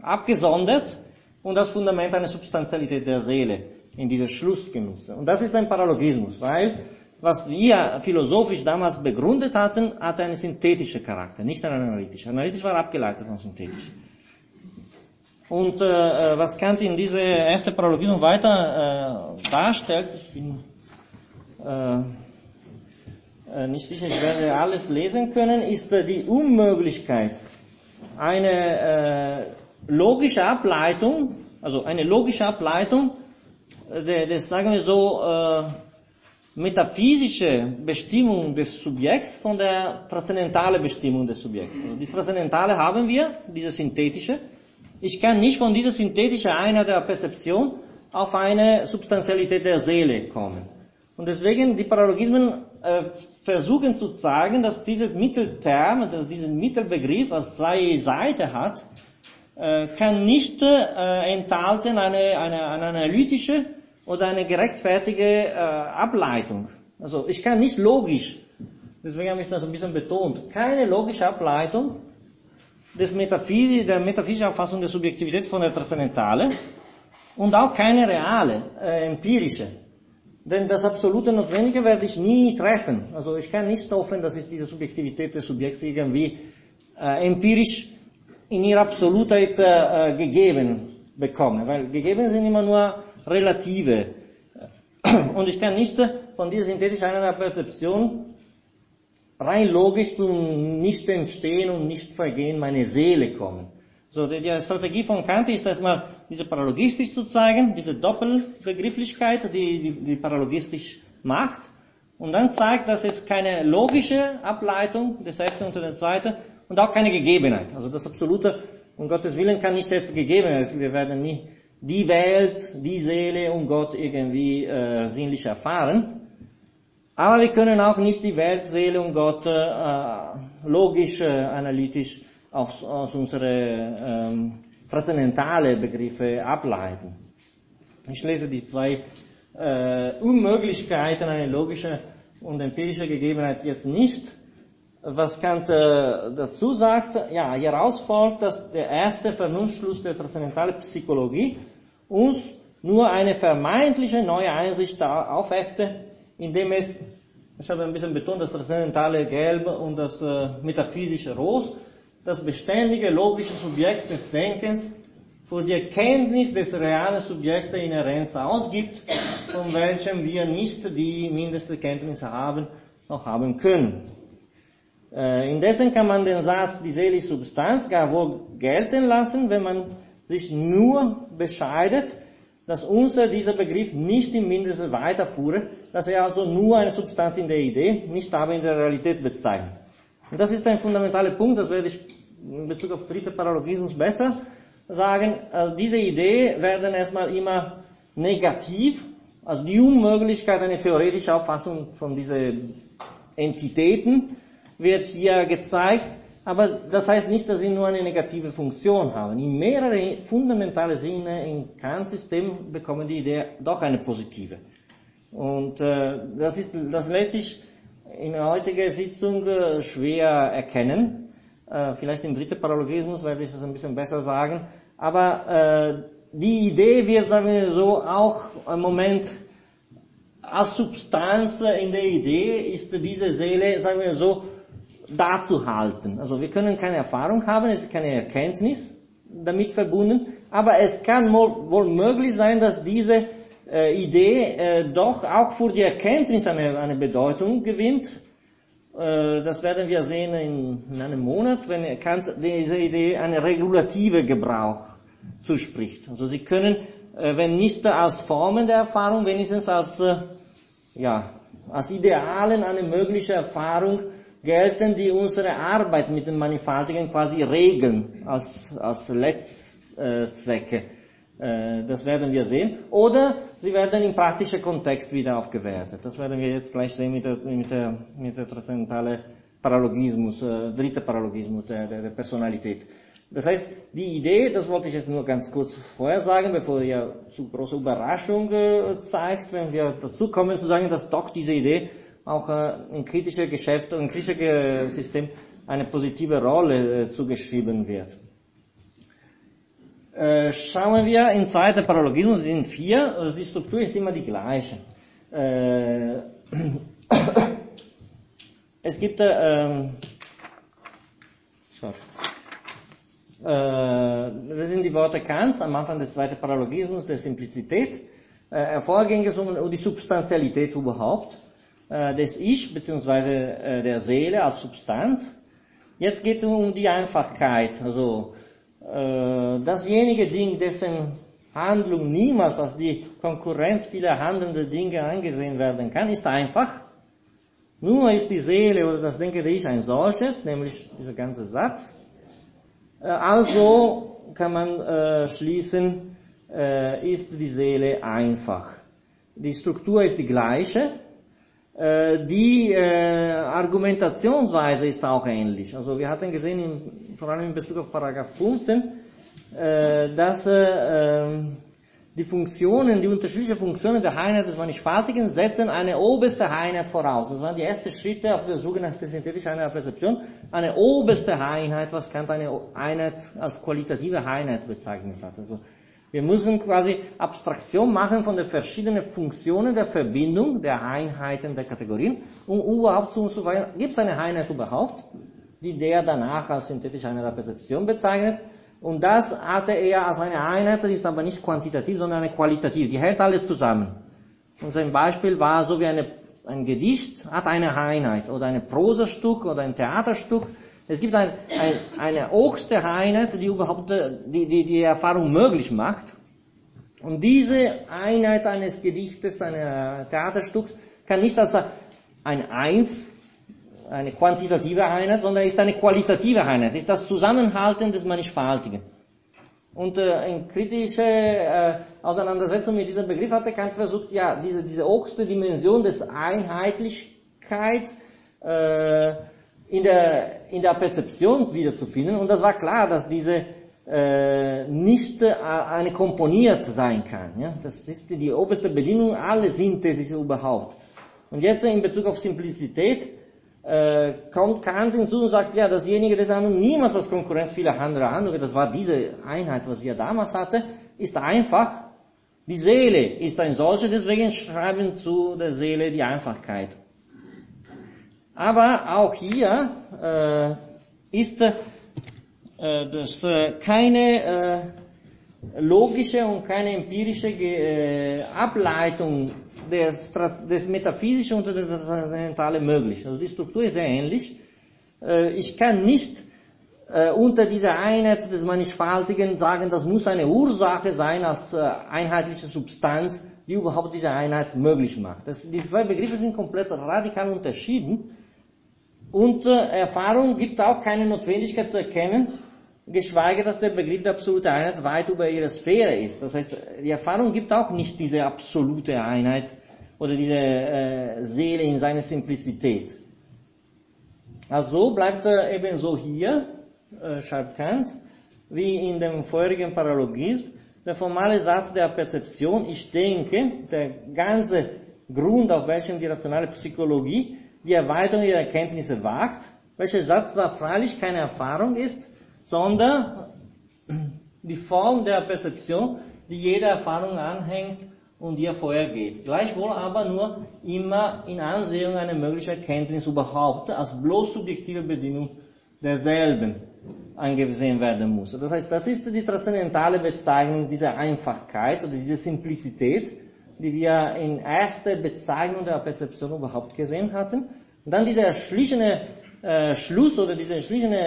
abgesondert und das Fundament einer Substantialität der Seele in dieser Schluss genutzt. Und das ist ein Paralogismus, weil was wir philosophisch damals begründet hatten, hatte einen synthetischen Charakter, nicht einen analytischen. Analytisch war abgeleitet von synthetisch. Und äh, äh was Kant in diese erste Paralogismus weiter äh, darstellt, ich bin äh, nicht sicher, ich werde alles lesen können, ist äh, die Unmöglichkeit, eine logische Ableitung, also eine logische Ableitung, des, sagen wir so, metaphysische Bestimmung des Subjekts von der transzendentalen Bestimmung des Subjekts. Also die transzendentale haben wir, diese synthetische. Ich kann nicht von dieser synthetischen Einheit der Perzeption auf eine Substantialität der Seele kommen. Und deswegen die Paralogismen äh, versuchen zu zeigen, dass dieser Mittelterm, dass dieser Mittelbegriff, was zwei Seiten hat, äh, kann nicht äh, enthalten eine, eine, eine analytische oder eine gerechtfertige Ableitung. Also ich kann nicht logisch, deswegen habe ich das ein bisschen betont, keine logische Ableitung des Metaphysi der metaphysischen Auffassung der Subjektivität von der Transzendentale und auch keine reale, äh, empirische. Denn das absolute Notwendige werde ich nie treffen. Also ich kann nicht hoffen, dass ich diese Subjektivität des Subjekts irgendwie äh, empirisch in ihrer Absolutheit äh, gegeben bekomme. Weil gegeben sind immer nur relative. Und ich kann nicht von dieser synthetischen Einheit der Perzeption rein logisch zum Nicht-Entstehen und Nicht-Vergehen meine Seele kommen. So, die, die Strategie von Kant ist erstmal diese paralogistisch zu zeigen, diese Doppelbegrifflichkeit, die, die, die paralogistisch macht. Und dann zeigt, dass es keine logische Ableitung des ersten und des zweiten und auch keine Gegebenheit. Also das Absolute, um Gottes Willen kann nicht jetzt gegeben sein. Wir werden nie die Welt, die Seele und Gott irgendwie äh, sinnlich erfahren. Aber wir können auch nicht die Welt, Seele und Gott äh, logisch, äh, analytisch aus, aus unsere ähm, transzendentale Begriffe ableiten. Ich lese die zwei äh, Unmöglichkeiten, eine logische und empirische Gegebenheit jetzt nicht. Was Kant äh, dazu sagt, ja, hieraus folgt, dass der erste Vernunftschluss der transzendentalen Psychologie uns nur eine vermeintliche neue Einsicht aufhefte, indem es, ich habe ein bisschen betont, das transzendentale Gelb und das äh, metaphysische Ros, das beständige logische Subjekt des Denkens für die Erkenntnis des realen Subjekts der Inherenz ausgibt, von welchem wir nicht die mindeste Kenntnisse haben, noch haben können. Äh, indessen kann man den Satz, die seelische Substanz gar wohl gelten lassen, wenn man sich nur bescheidet, dass unser dieser Begriff nicht im Mindesten weiterfuhre, dass er also nur eine Substanz in der Idee, nicht aber in der Realität bezeichnet. Und das ist ein fundamentaler Punkt, das werde ich in Bezug auf dritte Paralogismus besser sagen. Also diese Idee werden erstmal immer negativ, also die Unmöglichkeit, eine theoretische Auffassung von diesen Entitäten wird hier gezeigt, aber das heißt nicht, dass sie nur eine negative Funktion haben. In mehreren fundamentalen Sinne im Kant-System bekommen die Idee doch eine positive. Und äh, das, ist, das lässt sich in der heutigen Sitzung äh, schwer erkennen. Äh, vielleicht im dritten Paralogismus werde ich das ein bisschen besser sagen. Aber äh, die Idee wird, sagen wir so, auch im Moment als Substanz in der Idee ist diese Seele, sagen wir so, da zu halten. Also wir können keine Erfahrung haben, es ist keine Erkenntnis damit verbunden, aber es kann wohl möglich sein, dass diese äh, Idee äh, doch auch für die Erkenntnis eine, eine Bedeutung gewinnt. Äh, das werden wir sehen in, in, einem Monat, wenn Kant diese Idee eine regulative Gebrauch zuspricht. Also Sie können, äh, wenn nicht als Formen der Erfahrung, wenigstens als, äh, ja, als Idealen eine mögliche Erfahrung gelten, die unsere Arbeit mit den Mannigfaltigen quasi regeln als, als Letzzwecke. Äh, das werden wir sehen. Oder sie werden im praktischen Kontext wieder aufgewertet. Das werden wir jetzt gleich sehen mit der, mit der, mit der transzendentale Paralogismus, äh, dritte Paralogismus der, der, der Personalität. Das heißt, die Idee, das wollte ich jetzt nur ganz kurz vorher sagen, bevor ihr zu große Überraschung äh, zeigt, wenn wir dazu kommen zu sagen, dass doch diese Idee auch äh, in kritischer Geschäft und kritischer System eine positive Rolle äh, zugeschrieben wird. Äh, schauen wir in zweiter Paralogismus, sind vier, also die Struktur ist immer die gleiche. Äh, (coughs) es gibt, äh, sorry. Äh, das sind die Worte Kants am Anfang des zweiten Paralogismus der Simplizität. Äh, Vorgehen um die Substantialität überhaupt äh, des Ich bzw. Äh, der Seele als Substanz. Jetzt geht es um die Einfachkeit, also äh, dasjenige Ding, dessen Handlung niemals als die Konkurrenz vieler handelnder Dinge angesehen werden kann, ist einfach. Nur ist die Seele oder das Denken der Ich ein solches, nämlich dieser ganze Satz. Äh, also kann man äh, schließen, ist die Seele einfach. Die Struktur ist die gleiche, die äh, Argumentationsweise ist auch ähnlich. Also wir hatten gesehen, in, vor allem in Bezug auf Paragraph 15, äh, dass äh, ähm, die Funktionen, die unterschiedlichen Funktionen der Einheit des Mannigfaltigen setzen eine oberste Einheit voraus. Das waren die ersten Schritte auf der der synthetischen Einheit der Perzeption. Eine oberste Einheit, was Kant eine Einheit als qualitative Einheit bezeichnet hat. Also wir müssen quasi Abstraktion machen von den verschiedenen Funktionen der Verbindung der Einheiten der Kategorien, um überhaupt zu untersuchen, gibt es eine Einheit überhaupt, die der danach als synthetische Einheit der Perzeption bezeichnet. Und das hatte er als eine Einheit, die ist aber nicht quantitativ, sondern eine qualitativ. Die hält alles zusammen. Und sein Beispiel war so wie eine, ein Gedicht hat eine Einheit oder ein Prosastück oder ein Theaterstück es gibt ein, ein, eine höchste Einheit, die überhaupt äh, die, die, die Erfahrung möglich macht. Und diese Einheit eines Gedichtes, eines Theaterstücks, kann nicht als ein Eins, eine quantitative Einheit, sondern ist eine qualitative Einheit, ist das Zusammenhalten des Mannigfaltigen. Und äh, in kritischer äh, Auseinandersetzung mit diesem Begriff hatte Kant versucht, ja, diese, diese höchste Dimension des Einheitlichkeit äh, in der, in der Perzeption wiederzufinden. Und das war klar, dass diese äh, nicht äh, eine komponiert sein kann. Ja? Das ist die oberste Bedingung aller Synthesis überhaupt. Und jetzt in Bezug auf Simplizität äh, kommt Kant hinzu und sagt, ja, dasjenige des anderen niemals als Konkurrenz vieler anderer Handlungen, das war diese Einheit, was wir damals hatten, ist einfach, die Seele ist ein solcher, deswegen schreiben zu der Seele die Einfachkeit. Aber auch hier äh, ist äh, das äh, keine äh, logische und keine empirische äh, Ableitung des, des Metaphysischen und des Transzendentalen möglich. Also die Struktur ist sehr ähnlich. Äh, ich kann nicht unter dieser Einheit des Mannigfaltigen sagen, das muss eine Ursache sein als einheitliche Substanz, die überhaupt diese Einheit möglich macht. Das, die zwei Begriffe sind komplett radikal unterschieden und äh, Erfahrung gibt auch keine Notwendigkeit zu erkennen, geschweige, dass der Begriff der absolute Einheit weit über ihre Sphäre ist. Das heißt, die Erfahrung gibt auch nicht diese absolute Einheit oder diese äh, Seele in seiner Simplizität. Also bleibt er ebenso hier, äh, schreibt Kant, wie in dem vorherigen Paralogism, der formale Satz der Perzeption, ich denke, der ganze Grund, auf welchem die rationale Psychologie die Erweiterung ihrer Erkenntnisse wagt, welcher Satz zwar freilich keine Erfahrung ist, sondern die Form der Perzeption, die jeder Erfahrung anhängt und ihr vorhergeht. Gleichwohl aber nur immer in Ansehung einer möglichen Erkenntnis überhaupt als bloß subjektive Bedingung derselben angesehen werden muss. Das heißt, das ist die transzendentale Bezeichnung dieser Einfachkeit oder dieser Simplizität, die wir in erster Bezeichnung der Perzeption überhaupt gesehen hatten. Und dann dieser erschlichene äh, Schluss oder diese erschlichene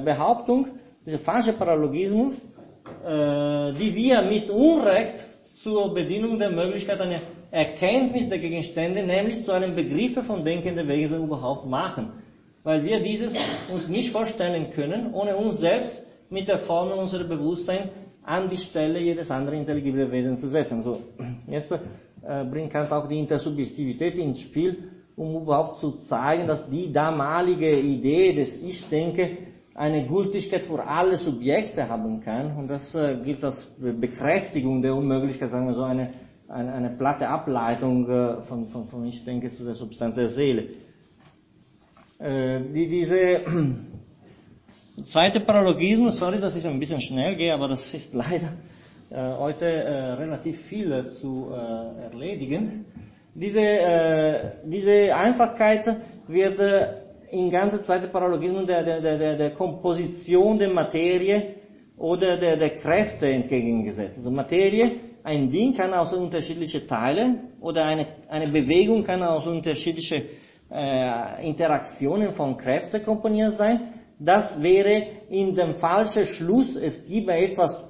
äh, Behauptung, dieser falsche Paralogismus, äh, die wir mit Unrecht zur Bedienung der Möglichkeit einer Erkenntnis der Gegenstände, nämlich zu einem Begriffe von denkenden Wesen überhaupt machen. Weil wir dieses uns nicht vorstellen können, ohne uns selbst mit der Formel unseres Bewusstseins an die Stelle jedes anderen intelligible Wesen zu setzen. So, jetzt äh, bringt Kant auch die Intersubjektivität ins Spiel, um überhaupt zu zeigen, dass die damalige Idee des Ich denke eine Gültigkeit für alle Subjekte haben kann. Und das äh, gilt als Bekräftigung der Unmöglichkeit, sagen wir so, eine, eine, eine platte Ableitung äh, von, von, von Ich denke zu der Substanz der Seele. Äh, die, diese zweite Paralogismus, sorry, dass ich ein bisschen schnell gehe, aber das ist leider äh, heute äh, relativ viel zu äh, erledigen. Diese, äh, diese Einfachkeit wird in ganzer Zeit der Paralogismus der, der, der, der Komposition der Materie oder der, der Kräfte entgegengesetzt. Also Materie, ein Ding kann aus unterschiedlichen Teilen oder eine, eine Bewegung kann aus unterschiedlichen äh, Interaktionen von Kräften komponiert sein. Das wäre in dem falschen Schluss, es gibt etwas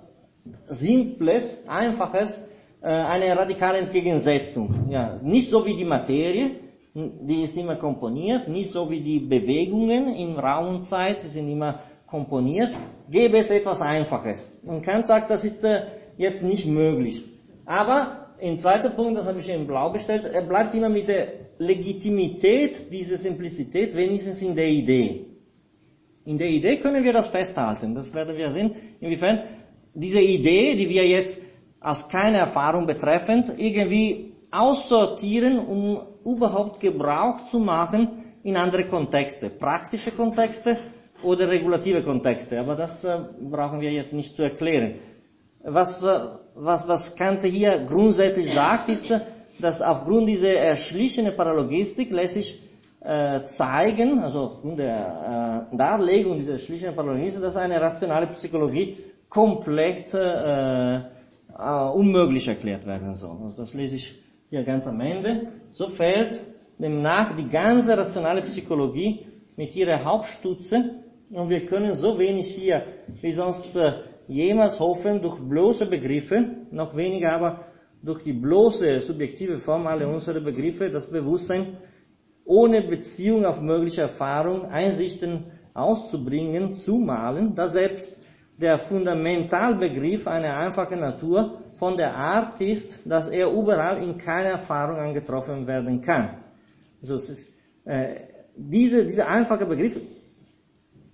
Simples, Einfaches, äh, eine radikale Entgegensetzung. Ja, nicht so wie die Materie, die ist immer komponiert, nicht so wie die Bewegungen in Raum und Zeit, die sind immer komponiert, gäbe es etwas Einfaches. Und Kant sagt, das ist äh, jetzt nicht möglich. Aber im zweiten Punkt, das habe ich in Blau bestellt, er bleibt immer mit der Legitimität dieser Simplizität, wenigstens in der Idee. In der Idee können wir das festhalten. Das werden wir sehen, inwiefern diese Idee, die wir jetzt als keine Erfahrung betreffend irgendwie aussortieren, um überhaupt Gebrauch zu machen in andere Kontexte, praktische Kontexte oder regulative Kontexte. Aber das äh, brauchen wir jetzt nicht zu erklären. Was, äh, was, was Kant hier grundsätzlich sagt, ist, dass aufgrund dieser erschlichenen Paralogistik lässt sich äh, zeigen, also aufgrund der äh, Darlegung dieser erschlichenen Paralogistik, dass eine rationale Psychologie komplett äh, äh, unmöglich erklärt werden soll. Also das lese ich hier ganz am Ende. So fällt demnach die ganze rationale Psychologie mit ihrer Hauptstütze und wir können so wenig hier wie sonst äh, jemals hoffen durch bloße Begriffe, noch weniger aber durch die bloße subjektive Form aller unserer Begriffe das Bewusstsein ohne Beziehung auf mögliche Erfahrung, Einsichten auszubringen, zu malen, da selbst der Fundamentalbegriff einer einfachen Natur von der Art ist, dass er überall in keiner Erfahrung angetroffen werden kann. Also ist, äh, diese, dieser einfache Begriff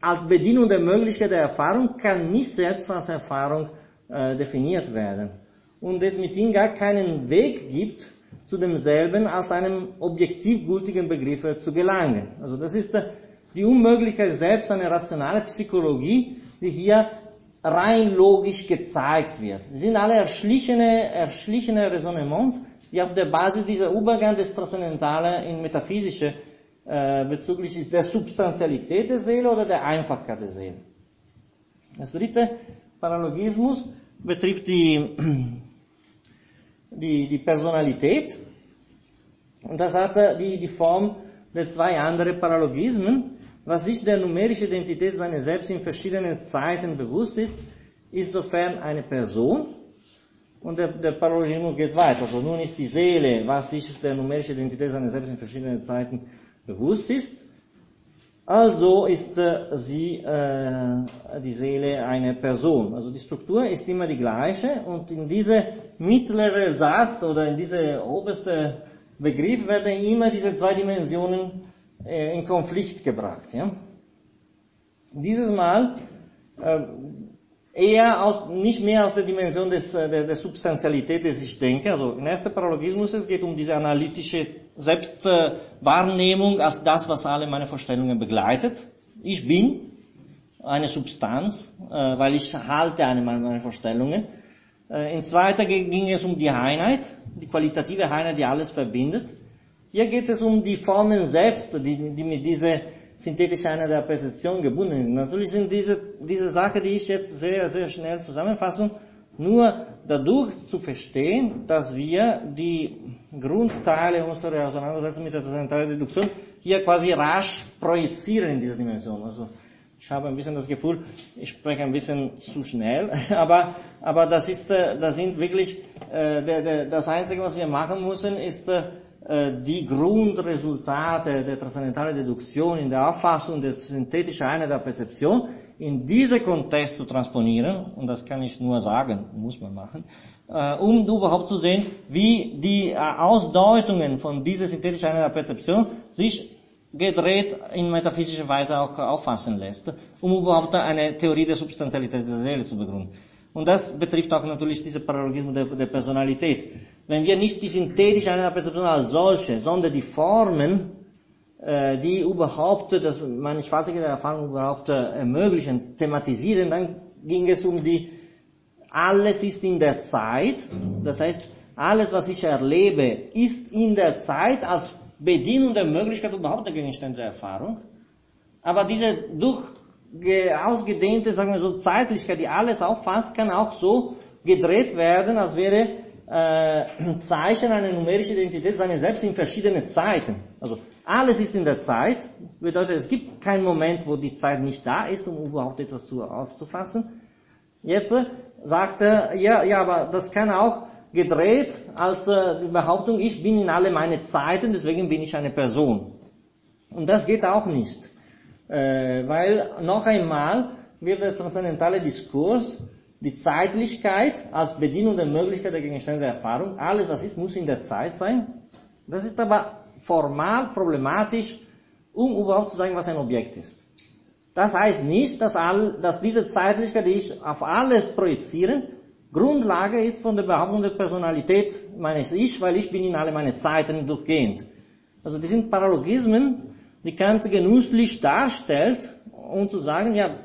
als Bedienung der Möglichkeit der Erfahrung kann nicht selbst als Erfahrung äh, definiert werden. Und es mit ihm gar keinen Weg gibt, zu demselben als einem objektiv gültigen Begriff zu gelangen. Also das ist die Unmöglichkeit selbst einer rationalen Psychologie, die hier rein logisch gezeigt wird. Das sind alle erschlichene, erschlichene Resonnements, die auf der Basis dieser Übergang des Transzendentalen in Metaphysische äh, bezüglich ist der Substantialität der Seele oder der Einfachkeit der Seele. Das dritte Paralogismus betrifft die, die, die Personalität. Und das hat die, die Form der zwei anderen Paralogismen, was sich der numerischen Identität seiner selbst in verschiedenen Zeiten bewusst ist, ist sofern eine Person, und der, der Paralogismus geht weiter. Also nun ist die Seele, was sich der numerischen Identität seiner selbst in verschiedenen Zeiten bewusst ist, also ist äh, sie, äh, die Seele eine Person. Also die Struktur ist immer die gleiche und in diese mittlere Satz oder in diese oberste Begriff werden immer diese zwei Dimensionen äh, in Konflikt gebracht. Ja? Dieses Mal äh, eher aus, nicht mehr aus der Dimension des, äh, der, der Substantialität des Ich denke. Also in erster Paralogismus, es geht um diese analytische Selbstwahrnehmung als das, was alle meine Vorstellungen begleitet. Ich bin eine Substanz, äh, weil ich halte eine meiner Vorstellungen. Äh, in zweiter ging es um die Einheit, die qualitative Einheit, die alles verbindet. Hier geht es um die Formen selbst, die, die mit dieser synthetische Einheit der Perzeption gebunden sind. Natürlich sind diese, diese Sachen, die ich jetzt sehr, sehr schnell zusammenfasse, nur dadurch zu verstehen, dass wir die Grundteile unserer Auseinandersetzung mit der transzendentalen Deduktion hier quasi rasch projizieren in dieser Dimension. Also ich habe ein bisschen das Gefühl, ich spreche ein bisschen zu schnell, (laughs) aber, aber das, ist, äh, das sind wirklich, äh, das Einzige, was wir machen müssen, ist äh, die Grundresultate der transzendentalen Deduktion in der Auffassung der synthetischen Einheit der Perzeption in diesen Kontext zu transponieren, und das kann ich nur sagen, muss man machen, um überhaupt zu sehen, wie die Ausdeutungen von dieser synthetischen Einheit der Perzeption sich gedreht in metaphysischer Weise auch auffassen lässt, um überhaupt eine Theorie der Substantialität der Seele zu begründen. Und das betrifft auch natürlich diesen Paralogismus der, der, Personalität. Wenn wir nicht die synthetische Einheit der Perzeption als solche, sondern die Formen, äh, die überhaupt das mannigfaltige Erfahrung überhaupt äh, ermöglichen, thematisieren, dann ging es um die, alles ist in der Zeit, das heißt, alles, was ich erlebe, ist in der Zeit als Bedienung der Möglichkeit überhaupt der Gegenstände der Erfahrung. Aber diese durch ausgedehnte, sagen wir so, Zeitlichkeit, die alles auffasst, kann auch so gedreht werden, als wäre äh, Zeichen einer numerischen Identität seine selbst in verschiedenen Zeiten. Also alles ist in der Zeit, bedeutet, es gibt keinen Moment, wo die Zeit nicht da ist, um überhaupt etwas zu, aufzufassen. Jetzt äh, sagt er, ja, ja, aber das kann auch gedreht als äh, die Behauptung, ich bin in alle meine Zeiten, deswegen bin ich eine Person. Und das geht auch nicht. Äh, weil noch einmal wird der transzendentale Diskurs die Zeitlichkeit als Bedienung der Möglichkeit der Gegenstände der Erfahrung, alles was ist, muss in der Zeit sein. Das ist aber formal problematisch, um überhaupt zu sagen, was ein Objekt ist. Das heißt nicht, dass, all, dass diese Zeitlichkeit, die ich auf alles projiziere, Grundlage ist von der Behauptung der Personalität meines Ich, weil ich bin in alle meine Zeiten durchgehend. Also die sind Paralogismen, die Kant genüsslich darstellt, um zu sagen, ja,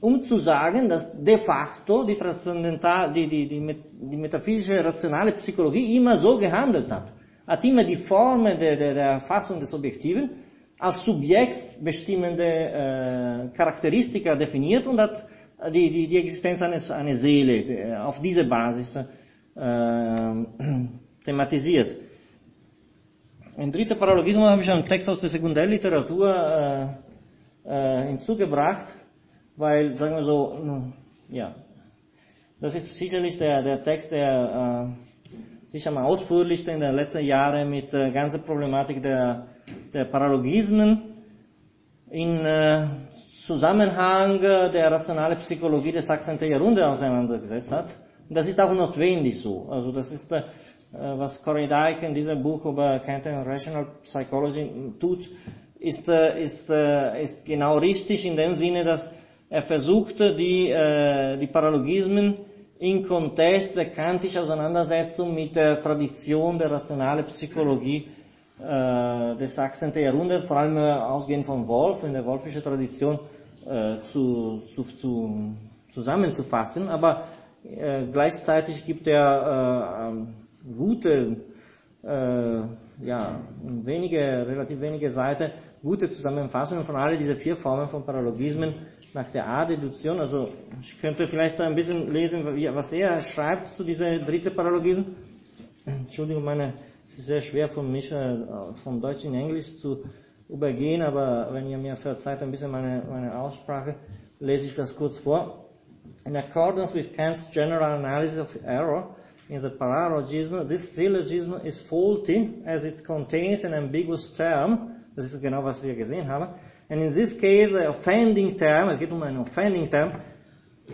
um zu sagen, dass de facto die, transzendental, die, die, die, die metaphysische rationale Psychologie immer so gehandelt hat. Hat immer die Form der, der, der Erfassung des Objektiven als subjektsbestimmende äh, Charakteristika definiert und hat die, die, die Existenz eines, einer Seele auf diese Basis (clears throat) äh, thematisiert. Ein dritter Paralogismus habe ich einen Text aus der Sekundärliteratur äh, äh, hinzugebracht, weil, sagen wir so, ja, das ist sicherlich der, der Text, der äh, sich am ausführlichsten in den letzten Jahren mit der ganzen Problematik der, der Paralogismen in äh, Zusammenhang der rationalen Psychologie des 18. Jahrhunderts auseinandergesetzt hat. Und das ist auch notwendig so. Also das ist, äh, was Corey Dyke in diesem Buch über Kantian Rational Psychology tut, ist, äh, ist, ist genau richtig in dem Sinne, dass er versuchte, die, die Paralogismen in Kontext der kantischen Auseinandersetzung mit der Tradition der rationalen Psychologie äh, des 18. Jahrhunderts, vor allem äh, ausgehend von Wolf, in der wolfischen Tradition, äh, zu, zu, zu, zusammenzufassen, aber äh, gleichzeitig gibt er äh, gute, äh, ja, wenige, relativ wenige Seiten, gute Zusammenfassungen von all diese vier Formen von Paralogismen nach der A-Deduktion. Also ich könnte vielleicht ein bisschen lesen, was er schreibt zu dieser dritten Paralogismus. Entschuldigung, meine, es ist sehr schwer für mich, äh, von Deutsch in Englisch zu übergehen, aber wenn ihr mir verzeiht ein bisschen meine, meine Aussprache, lese ich das kurz vor. In accordance with Kant's general analysis of error in the paralogism, this syllogism is faulty as it contains an ambiguous term. Das ist genau, was wir gesehen haben. And in this case, the offending term, es geht um einen offending term,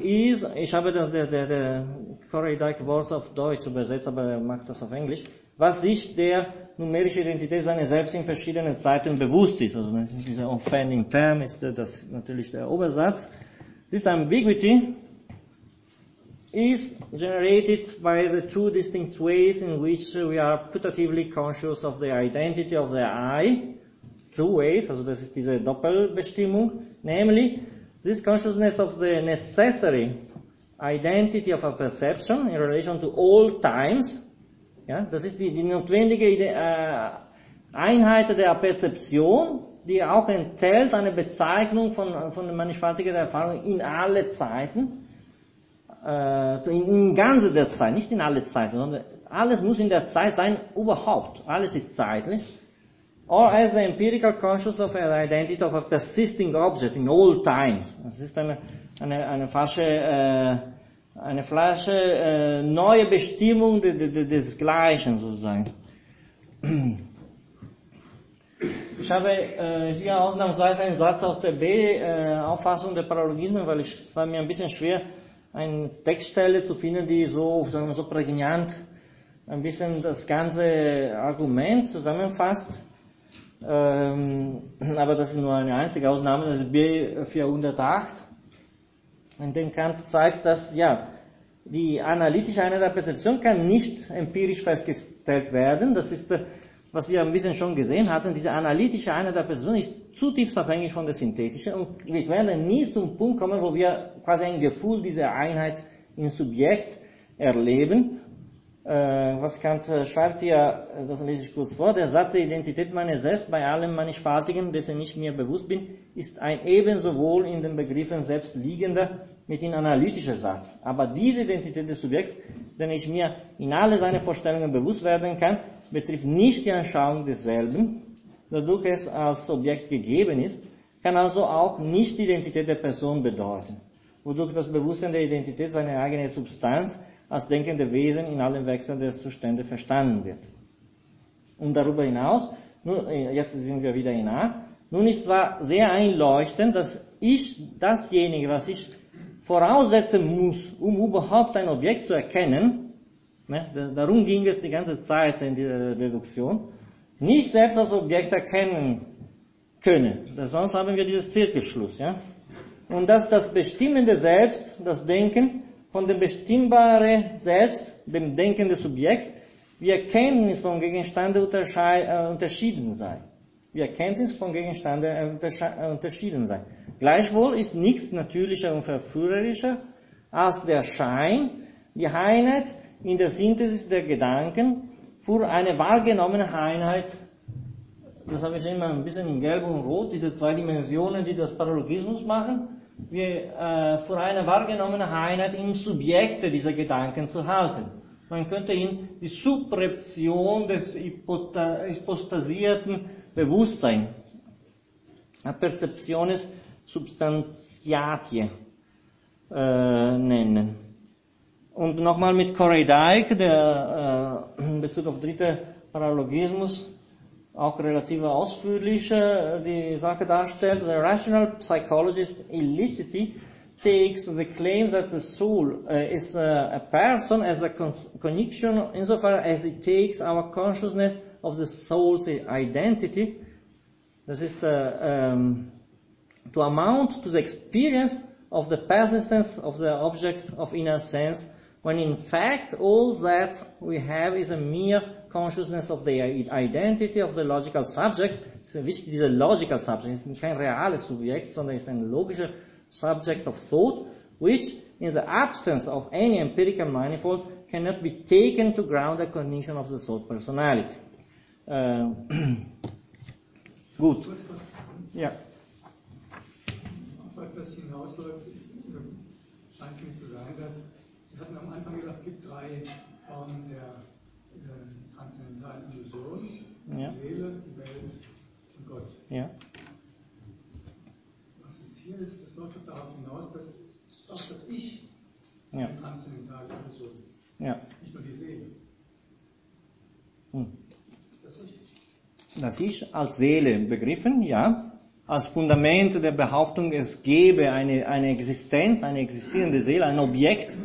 is, ich habe das, der, der, der Corey Dyke Wort auf Deutsch übersetzt, aber er macht das auf Englisch, was sich der numerische Identität seiner selbst in verschiedenen Zeiten bewusst ist. Also dieser offending term ist das natürlich der Obersatz. This ambiguity is generated by the two distinct ways in which we are putatively conscious of the identity of the I, two ways, also das ist diese Doppelbestimmung, namely this consciousness of the necessary identity of a perception in relation to all times, ja, das ist die, die notwendige äh, Einheit der Perzeption, die auch enthält eine Bezeichnung von, von der Mannigfaltigkeit der Erfahrung in alle Zeiten, äh, in, in ganze der Zeit, nicht in alle Zeiten, sondern alles muss in der Zeit sein, überhaupt. Alles ist zeitlich. Or as the empirical consciousness of an identity of a persisting object in all times. Das ist eine, eine, eine falsche, äh, eine falsche äh, neue Bestimmung de, de, de, des Gleichen sozusagen. Ich habe äh, hier ausnahmsweise einen Satz aus der B-Auffassung der Paralogismen, weil ich, es war mir ein bisschen schwer, eine Textstelle zu finden, die so, sagen wir so prägnant ein bisschen das ganze Argument zusammenfasst. Ähm, aber das ist nur eine einzige Ausnahme, das ist B408, in dem Kant zeigt, dass ja, die analytische Einheit der Perzeption kann nicht empirisch festgestellt werden. Das ist, äh, was wir ein bisschen schon gesehen hatten. Diese analytische Einheit der Perzeption ist zutiefst abhängig von der synthetischen und wir werden nie zum Punkt kommen, wo wir quasi ein Gefühl dieser Einheit im Subjekt erleben. Äh, was Kant äh, schreibt hier, äh, das lese ich kurz vor, der Satz der Identität meiner selbst bei allem Mannigfaltigen, dessen ich mir bewusst bin, ist ein ebenso wohl in den Begriffen selbst liegender, mithin analytischer Satz. Aber diese Identität des Subjekts, den ich mir in alle seine Vorstellungen bewusst werden kann, betrifft nicht die Anschauung desselben, dadurch es als Objekt gegeben ist, kann also auch nicht die Identität der Person bedeuten, wodurch das Bewusstsein der Identität seine eigene Substanz als denkende Wesen in allen Wechseln der Zustände verstanden wird. Und darüber hinaus, nun, äh, jetzt sind wir wieder in A, nun ist zwar sehr einleuchtend, dass ich dasjenige, was ich voraussetzen muss, um überhaupt ein Objekt zu erkennen, ne, darum ging es die ganze Zeit in der Deduktion, nicht selbst als Objekt erkennen können. Sonst haben wir dieses Zirkelschluss. Ja? Und dass das bestimmende Selbst, das Denken, von dem bestimmbaren Selbst, dem Denken des Subjekts, wie Erkenntnis von Gegenstande äh, unterschieden sei. Wie Erkenntnis von Gegenstande äh, unterschieden sei. Gleichwohl ist nichts natürlicher und verführerischer als der Schein, die Einheit in der Synthesis der Gedanken für eine wahrgenommene Einheit, das habe ich immer ein bisschen in Gelb und Rot, diese zwei Dimensionen, die das Paralogismus machen, wie, äh, für eine wahrgenommene Einheit im Subjekte dieser Gedanken zu halten. Man könnte ihn die Subreption des hypostasierten Bewusstseins, Perceptiones substantiatie, äh, nennen. Und nochmal mit Corey Dyke, der äh, in Bezug auf dritte Paralogismus auch relativ ausführlich die Sache darstellt. The rational psychologist Illicity takes the claim that the soul uh, is a, person as a connection insofar as it takes our consciousness of the soul's identity. This ist uh, um, to amount to the experience of the persistence of the object of inner sense when in fact all that we have is a mere consciousness of the identity of the logical subject. which is a logical subject ist kein reales Subjekt, sondern ist ein logischer subject of thought, which in the absence of any empirical manifold cannot be taken to ground the cognition of the thought personality. Äh, gut. Ja. Was das hinausläuft, ähm, scheint mir zu sein, dass Sie hatten am Anfang gesagt, es gibt drei Formen der Illusion, ja. die Seele, die Welt und Gott. Ja. Was jetzt hier ist, das läuft darauf hinaus, dass auch das Ich Ja. eine transzendentale Person ist, Ja. nicht nur die Seele. Hm. Ist das richtig? Das Ich als Seele begriffen, ja. Als Fundament der Behauptung, es gebe eine, eine Existenz, eine existierende Seele, ein Objekt,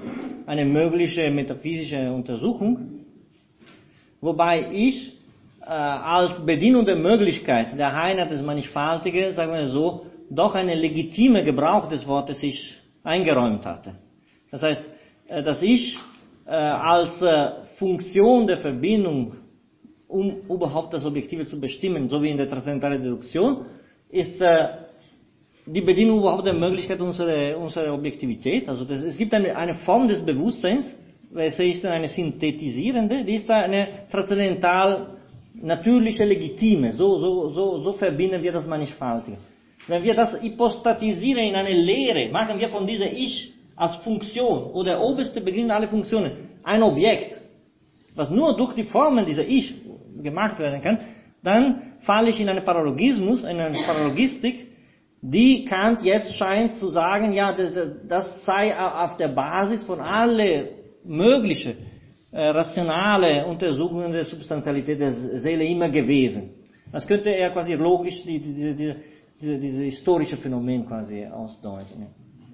eine mögliche metaphysische Untersuchung. Wobei ich äh, als bedienende Möglichkeit der Einheit des Mannigfaltigen, sagen wir so, doch eine legitime Gebrauch des Wortes Ich eingeräumt hatte. Das heißt, äh, dass ich äh, als äh, Funktion der Verbindung um überhaupt das Objektive zu bestimmen, so wie in der transzendentalen Deduktion, ist äh, die Bedienung überhaupt der Möglichkeit unserer, unserer Objektivität. Also das, es gibt eine, eine Form des Bewusstseins, welche ist dann eine synthetisierende, die ist eine transzendental natürliche, legitime. So, so, so, so verbinden wir das Mannigfaltige. Wenn wir das hypostatisieren in eine Lehre, machen wir von dieser Ich als Funktion oder oberste Beginn aller Funktionen ein Objekt, was nur durch die Formen dieser Ich gemacht werden kann, dann falle ich in einen Paralogismus, in eine Paralogistik, die Kant jetzt scheint zu sagen, ja, das sei auf der Basis von alle mögliche äh, rationale Untersuchungen der Substantialität der Seele immer gewesen. Das könnte er quasi logisch die, die, die, die, diese, diese historische Phänomen quasi ausdeuten.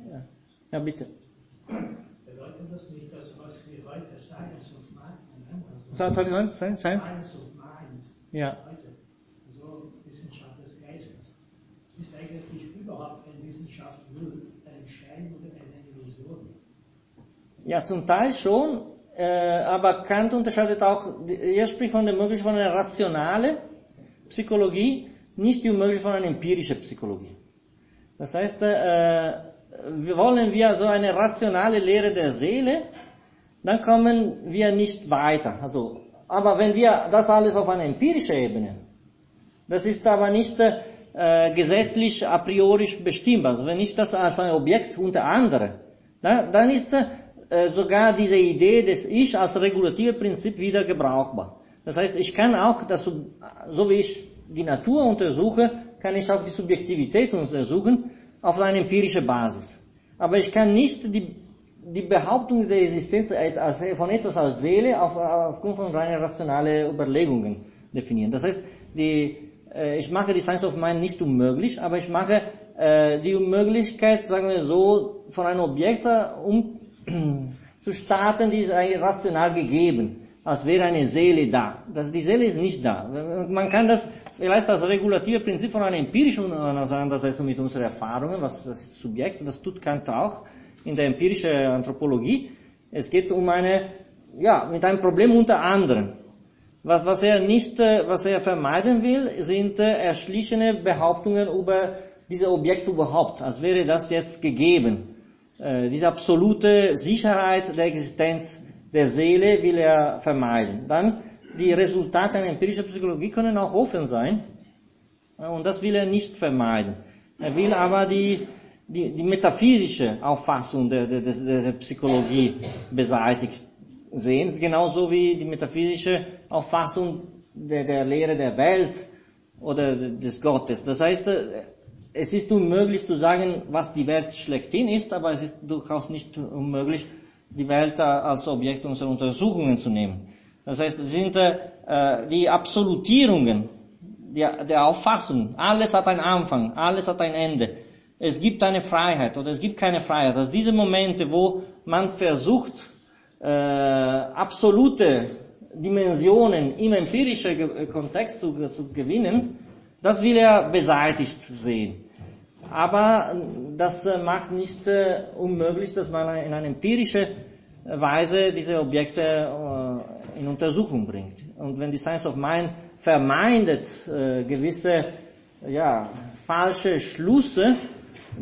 Ja, ja bitte. Bedeutet das nicht, dass was wir heute Science of Mind nennen? Also sorry. Science of Mind. Ja. Heute. So Wissenschaft des Geistes. Ist eigentlich überhaupt eine Wissenschaft nur ein Schein oder eine Illusion? Ja, zum Teil schon, äh, aber Kant unterscheidet auch, er spricht von der Möglichkeit von einer rationalen Psychologie, nicht die Möglichkeit von einer empirischen Psychologie. Das heißt, äh, wollen wir so eine rationale Lehre der Seele, dann kommen wir nicht weiter. Also, aber wenn wir das alles auf einer empirischen Ebene, das ist aber nicht äh, gesetzlich a priori bestimmbar, also wenn ich das als ein Objekt unter anderem, dann, dann ist äh, sogar diese Idee des Ich als regulative Prinzip wieder gebrauchbar. Das heißt, ich kann auch, das, so wie ich die Natur untersuche, kann ich auch die Subjektivität untersuchen auf einer empirischen Basis. Aber ich kann nicht die, die Behauptung der Existenz als, von etwas als Seele auf, aufgrund von rein rationalen Überlegungen definieren. Das heißt, die, äh, ich mache die Science of Mind nicht unmöglich, aber ich mache äh, die Unmöglichkeit, sagen wir so, von einem Objekt um zu starten, die ist rational gegeben, als wäre eine Seele da. Das, die Seele ist nicht da. Man kann das vielleicht als regulative Prinzip von einer empirischen Auseinandersetzung mit unseren Erfahrungen, was das Subjekt, das tut Kant auch in der empirischen Anthropologie. Es geht um eine, ja, mit einem Problem unter anderem. Was, was er nicht, was er vermeiden will, sind erschlichene Behauptungen über diese Objekte überhaupt, als wäre das jetzt gegeben. Diese absolute Sicherheit der Existenz der Seele will er vermeiden. Dann die Resultate einer empirischen Psychologie können auch offen sein. Und das will er nicht vermeiden. Er will aber die, die, die metaphysische Auffassung der, der, der, Psychologie beseitigt sehen. Genauso wie die metaphysische Auffassung der, der Lehre der Welt oder des Gottes. Das heißt, es ist unmöglich zu sagen, was die Welt schlechthin ist, aber es ist durchaus nicht unmöglich, die Welt als Objekt unserer Untersuchungen zu nehmen. Das heißt, es sind äh, die Absolutierungen der, der Auffassung. Alles hat einen Anfang, alles hat ein Ende. Es gibt eine Freiheit oder es gibt keine Freiheit. Also diese Momente, wo man versucht, äh, absolute Dimensionen im empirischen Kontext zu, zu gewinnen, das will er beseitigt sehen. Aber das macht nicht äh, unmöglich, dass man in einer empirischen Weise diese Objekte äh, in Untersuchung bringt. Und wenn die Science of Mind vermeidet äh, gewisse ja, falsche Schlüsse,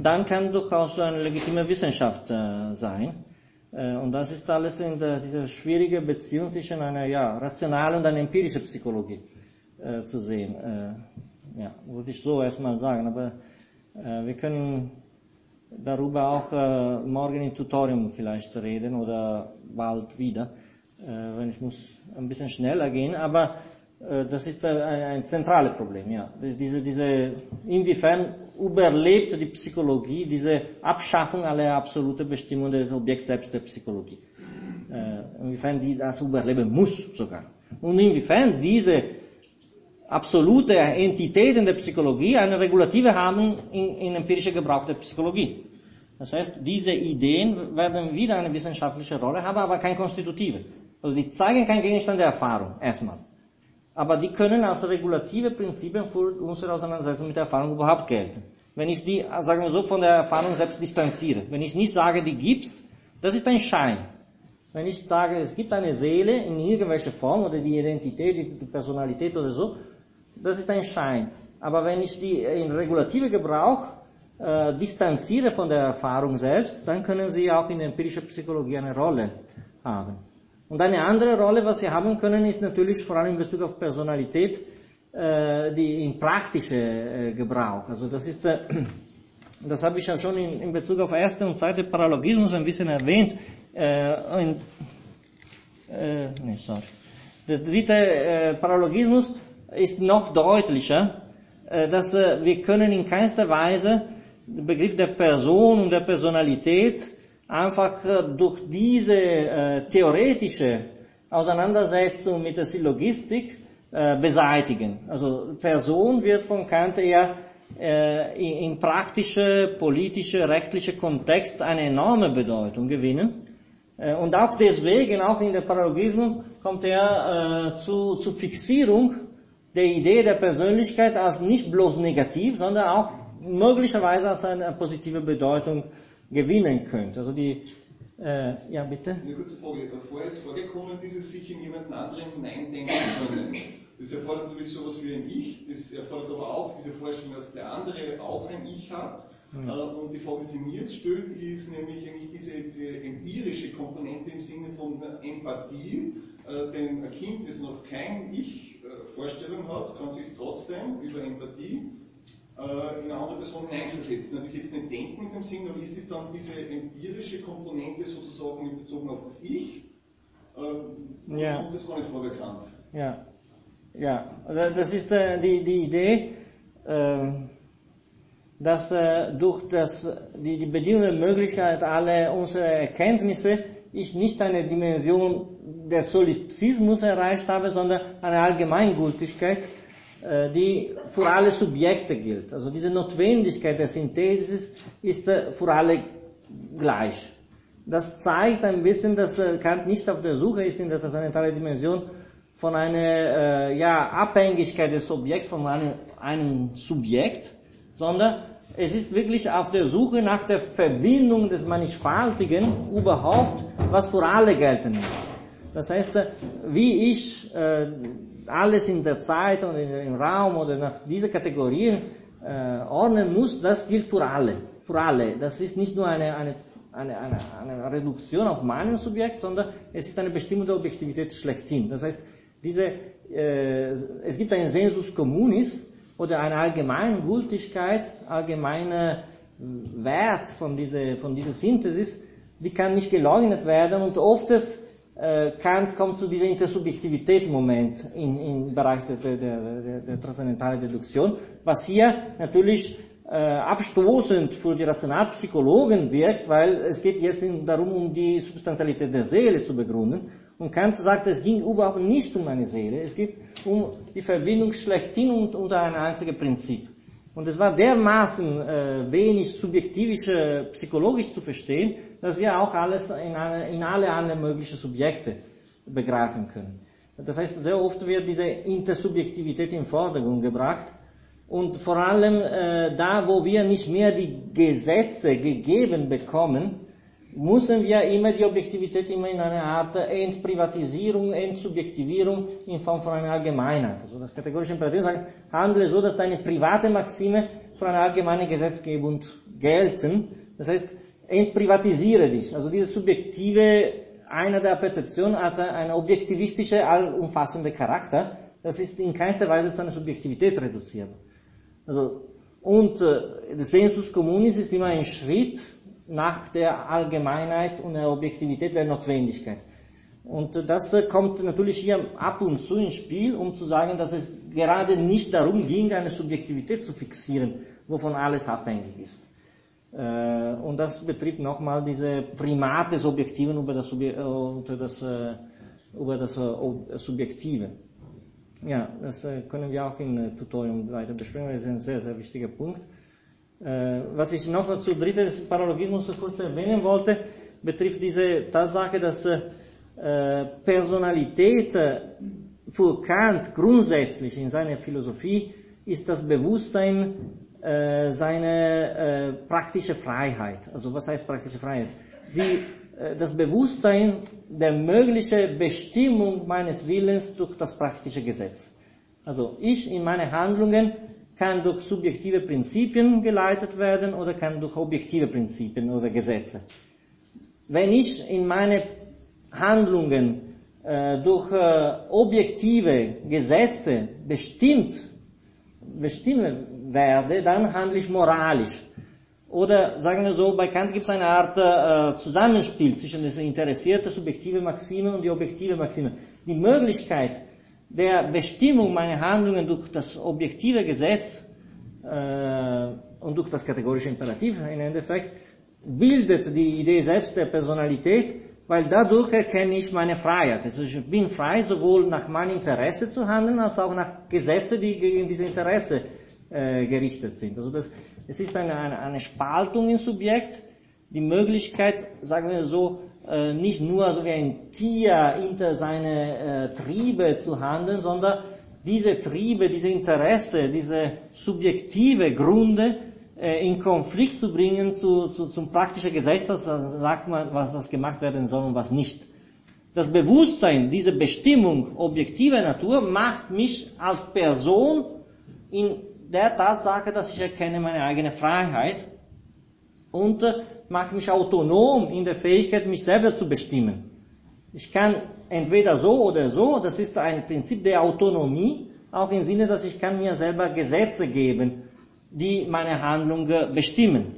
dann kann durchaus eine legitime Wissenschaft äh, sein. Äh, und das ist alles in der, dieser schwierige Beziehung zwischen einer ja, rationalen und einer empirischen Psychologie äh, zu sehen. Äh, ja, würde ich so erstmal sagen. Aber äh, wir können darüber auch äh, morgen im Tutorium vielleicht reden oder bald wieder, äh, wenn ich muss ein bisschen schneller gehen. Aber Äh, das ist ein, ein zentrales Problem, ja. Diese, diese, inwiefern überlebt die Psychologie diese Abschaffung aller absoluten Bestimmungen des Objekts selbst der Psychologie? Äh, inwiefern die das überleben muss sogar. Und inwiefern diese absolute Entitäten der Psychologie eine Regulative haben in, in empirischer Gebrauch der Psychologie. Das heißt, diese Ideen werden wieder eine wissenschaftliche Rolle haben, aber keine konstitutive. Also die zeigen keinen Gegenstand der Erfahrung, erstmal. Aber die können als regulative Prinzipien für unsere Auseinandersetzung mit der Erfahrung überhaupt gelten. Wenn ich die, sagen wir so, von der Erfahrung selbst distanziere, wenn ich nicht sage, die gibt's, das ist ein Schein. Wenn ich sage, es gibt eine Seele in irgendwelcher Form oder die Identität, die Personalität oder so, das ist ein Schein. Aber wenn ich die in regulative Gebrauch äh, distanziere von der Erfahrung selbst, dann können sie auch in der empirischen Psychologie eine Rolle haben. Und eine andere Rolle, was sie haben können, ist natürlich vor allem in Bezug auf Personalität, äh, die in praktische äh, Gebrauch. Also das ist, äh, (clears throat) das habe ich ja schon in, in Bezug auf erste und zweite Paralogismus ein bisschen erwähnt. Äh, in, äh, nee, sorry. Der dritte äh, Paralogismus ist noch deutlicher, äh, dass äh, wir können in keinster Weise den Begriff der Person und der Personalität einfach äh, durch diese theoretische Auseinandersetzung mit der Syllogistik beseitigen. Also Person wird von Kant eher in praktische, politische, rechtliche Kontext eine enorme Bedeutung gewinnen. Und auch deswegen, auch in der Paralogismus, kommt er zu, zu Fixierung der Idee der Persönlichkeit als nicht bloß negativ, sondern auch möglicherweise als eine positive Bedeutung gewinnen könnte. Also die, äh, ja bitte? Eine kurze Frage. Vorher ist vorgekommen, dieses sich in jemanden anderen hineindenken können. Das erfordert natürlich sowas wie ein Ich, das erfordert aber auch diese Vorstellung, dass der andere auch ein Ich hat. Ja. Äh, und die Frage, die sie mir jetzt stellt, ist nämlich eigentlich diese, diese empirische Komponente im Sinne von Empathie, äh, denn ein Kind, das noch kein Ich Vorstellung hat, kann sich trotzdem über Empathie äh, in eine andere Person hineinversetzen. Natürlich jetzt nicht denken in dem Sinn, aber ist es dann diese empirische Komponente sozusagen bezogen auf das Ich? Äh, ja. Kommt das gar nicht vorbekannt? Ja. Ja, also das ist äh, die, die Idee, äh, dass äh, durch das, die, die Bedingungen und Möglichkeit aller unserer Erkenntnisse ich nicht eine Dimension der Solipsismus erreicht habe, sondern eine Allgemeingültigkeit, äh, die für alle Subjekte gilt. Also diese Notwendigkeit der Synthesis ist äh, für alle gleich. Das zeigt ein bisschen, dass äh, Kant nicht auf der Suche ist in der transzendentalen Dimension von einer ja, Abhängigkeit des Objekts von einem, einem Subjekt, sondern es ist wirklich auf der Suche nach der Verbindung des Mannigfaltigen überhaupt, was für alle gelten muss. Das heißt, wie ich äh, alles in der Zeit und im Raum oder nach diesen Kategorien äh, ordnen muss, das gilt für alle. Für alle. Das ist nicht nur eine, eine, eine, eine, eine Reduktion auf meinen Subjekt, sondern es ist eine bestimmte Objektivität schlechthin. Das heißt, diese, äh, es gibt einen Sensus communis oder eine allgemeine Gültigkeit, allgemeine Wert von dieser, von dieser Synthesis, die kann nicht geleugnet werden und oft ist Kant kommt zu dieser Intersubjektivität im im, im Bereich der, der, der, der transzendentalen Deduktion, was hier natürlich äh, abstoßend für die Rationalpsychologen wirkt, weil es geht jetzt darum, um die Substantialität der Seele zu begründen. Und Kant sagt, es ging überhaupt nicht um eine Seele, es geht um die Verbindung schlechthin und unter ein einziges Prinzip. Und es war dermaßen äh, wenig subjektivisch, äh, psychologisch zu verstehen, dass wir auch alles in, eine, in alle anderen möglichen Subjekte begreifen können. Das heißt, sehr oft wird diese Intersubjektivität in Vordergrund gebracht und vor allem äh, da, wo wir nicht mehr die Gesetze gegeben bekommen, müssen wir immer die Objektivität immer in eine Art Entprivatisierung, Entsubjektivierung in Form von einer Allgemeinheit. Also das kategorische Imperativ sagt, handle so, dass deine private Maxime für eine allgemeine Gesetzgebung gelten. Das heißt, entprivatisiere dich. Also diese subjektive, einer der Perzeption hat einen objektivistischen, allumfassenden Charakter. Das ist in keinster Weise zu einer Subjektivität reduzierbar. Also, und äh, das Sensus communis ist immer ein Schritt nach der Allgemeinheit und der Objektivität der Notwendigkeit. Und das kommt natürlich hier ab und zu ins Spiel, um zu sagen, dass es gerade nicht darum ging, eine Subjektivität zu fixieren, wovon alles abhängig ist. Und das betrifft nochmal diese Primat des Objektiven über das, über das, über das Subjektive. Ja, das können wir auch im Tutorium weiter besprechen, das ist ein sehr, sehr wichtiger Punkt. Was ich noch zu drittes Paralogismus kurz erwähnen wollte, betrifft diese Tatsache, dass Personalität für Kant grundsätzlich in seiner Philosophie ist das Bewusstsein äh, seine äh, praktische Freiheit. Also was heißt praktische Freiheit? Die, äh, das Bewusstsein der möglichen Bestimmung meines Willens durch das praktische Gesetz. Also ich in meine Handlungen kann durch subjektive Prinzipien geleitet werden oder kann durch objektive Prinzipien oder Gesetze. Wenn ich in meine Handlungen äh, durch äh, objektive Gesetze bestimmt bestimmen werde, dann handle ich moralisch. Oder sagen wir so, bei Kant gibt es eine Art äh, Zusammenspiel zwischen der interessierte subjektive Maxime und die objektive Maxime. Die Möglichkeit der Bestimmung meiner Handlungen durch das objektive Gesetz äh, und durch das kategorische Imperativ im Endeffekt bildet die Idee selbst der Personalität weil dadurch erkenne ich meine Freiheit. Also ich bin frei, sowohl nach meinem Interesse zu handeln, als auch nach Gesetzen, die gegen diese Interesse äh, gerichtet sind. Also das, es ist eine, eine, eine Spaltung im Subjekt, die Möglichkeit, sagen wir so, äh, nicht nur so wie ein Tier hinter seine äh, Triebe zu handeln, sondern diese Triebe, diese Interesse, diese subjektive Gründe äh, in Konflikt zu bringen zu, zu, zum praktischen Gesetz, das sagt man, was, was gemacht werden soll und was nicht. Das Bewusstsein, diese Bestimmung objektiver Natur macht mich als Person in der Tatsache, dass ich erkenne meine eigene Freiheit und äh, macht mich autonom in der Fähigkeit, mich selber zu bestimmen. Ich kann entweder so oder so, das ist ein Prinzip der Autonomie, auch im Sinne, dass ich kann mir selber Gesetze geben die meine Handlung bestimmen.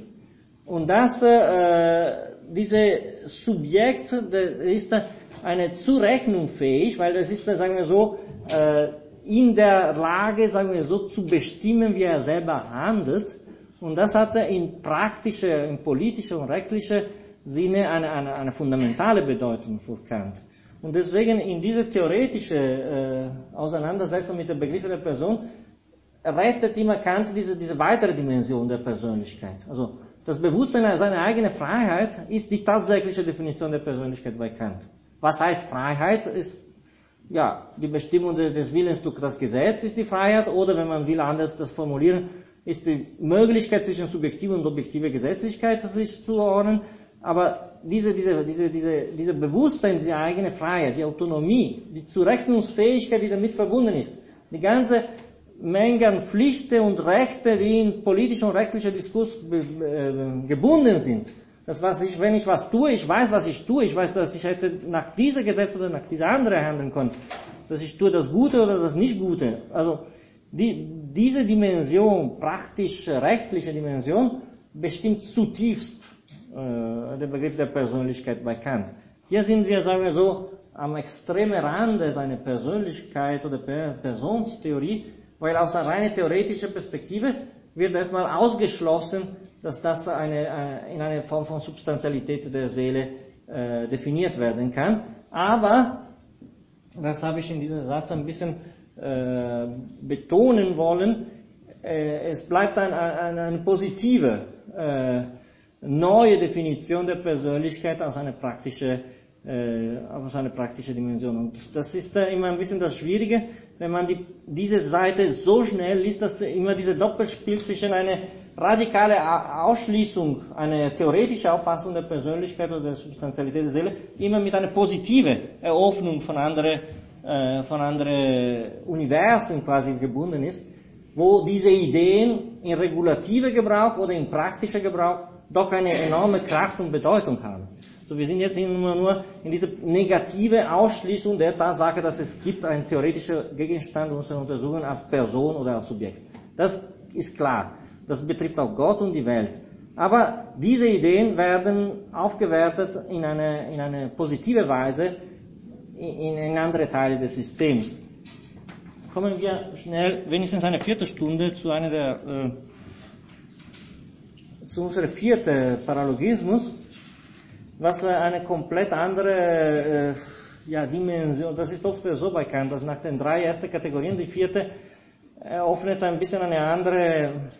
Und das, äh, diese Subjekt ist eine Zurechnung fähig, weil das ist, sagen wir so, äh, in der Lage, sagen wir so, zu bestimmen, wie er selber handelt. Und das hatte in praktischer, in politischer und rechtlicher Sinne eine, eine, eine fundamentale Bedeutung für Kant. Und deswegen in diese theoretische äh, Auseinandersetzung mit dem Begriff der Person rettet immer Kant diese, diese weitere Dimension der Persönlichkeit. Also das Bewusstsein seiner eigenen Freiheit ist die tatsächliche Definition der Persönlichkeit bei Kant. Was heißt Freiheit? Ist ja die Bestimmung des Willens durch das Gesetz ist die Freiheit oder wenn man will anders das formulieren, ist die Möglichkeit zwischen subjektiver und objektiver Gesetzlichkeit sich zu ordnen. Aber diese, diese, diese, diese, diese Bewusstsein, diese eigene Freiheit, die Autonomie, die Zurechnungsfähigkeit, die damit verbunden ist, die ganze Menge an Pflichten und Rechte, die in politischen und rechtlichen Diskurs äh, gebunden sind. Das was ich, wenn ich was tue, ich weiß, was ich tue, ich weiß, dass ich hätte nach dieser Gesetz oder nach dieser anderen handeln können, dass ich tue das Gute oder das Nicht-Gute. Also die, diese Dimension, praktisch rechtliche Dimension, bestimmt zutiefst äh, den Begriff der Persönlichkeit bei Kant. Hier sind wir, sagen wir so, am extremen Rande seiner Persönlichkeit oder Personstheorie, weil aus einer rein theoretischen Perspektive wird erstmal ausgeschlossen, dass das eine, äh, in einer Form von Substantialität der Seele äh, definiert werden kann. Aber, das habe ich in diesem Satz ein bisschen äh, betonen wollen, äh, es bleibt ein, ein, eine positive, äh, neue Definition der Persönlichkeit als eine praktische äh, aus einer praktischen Dimension. Und das ist immer ein bisschen das Schwierige, wenn man die, diese Seite so schnell liest, dass immer diese Doppelspiel zwischen einer radikale Ausschließung, eine theoretische Auffassung der Persönlichkeit oder der Substantialität der Seele, immer mit einer positiven Eröffnung von anderen, äh, von anderen Universen quasi gebunden ist, wo diese Ideen in regulative Gebrauch oder in praktischer Gebrauch doch eine enorme Kraft und Bedeutung haben. So, wir sind jetzt immer nur in dieser negative Ausschließung der Tatsache, dass es gibt einen theoretischen Gegenstand unserer Untersuchung als Person oder als Subjekt. Das ist klar. Das betrifft auch Gott und die Welt. Aber diese Ideen werden aufgewertet in eine, in eine positive Weise in, in andere Teile des Systems. Kommen wir schnell, wenigstens eine Viertelstunde, zu einer der, äh, zu unserem vierten Paralogismus, was äh, eine komplett andere äh, ja, Dimension, das ist oft so bei Kant, dass nach den drei ersten Kategorien die vierte eröffnet ein bisschen eine andere,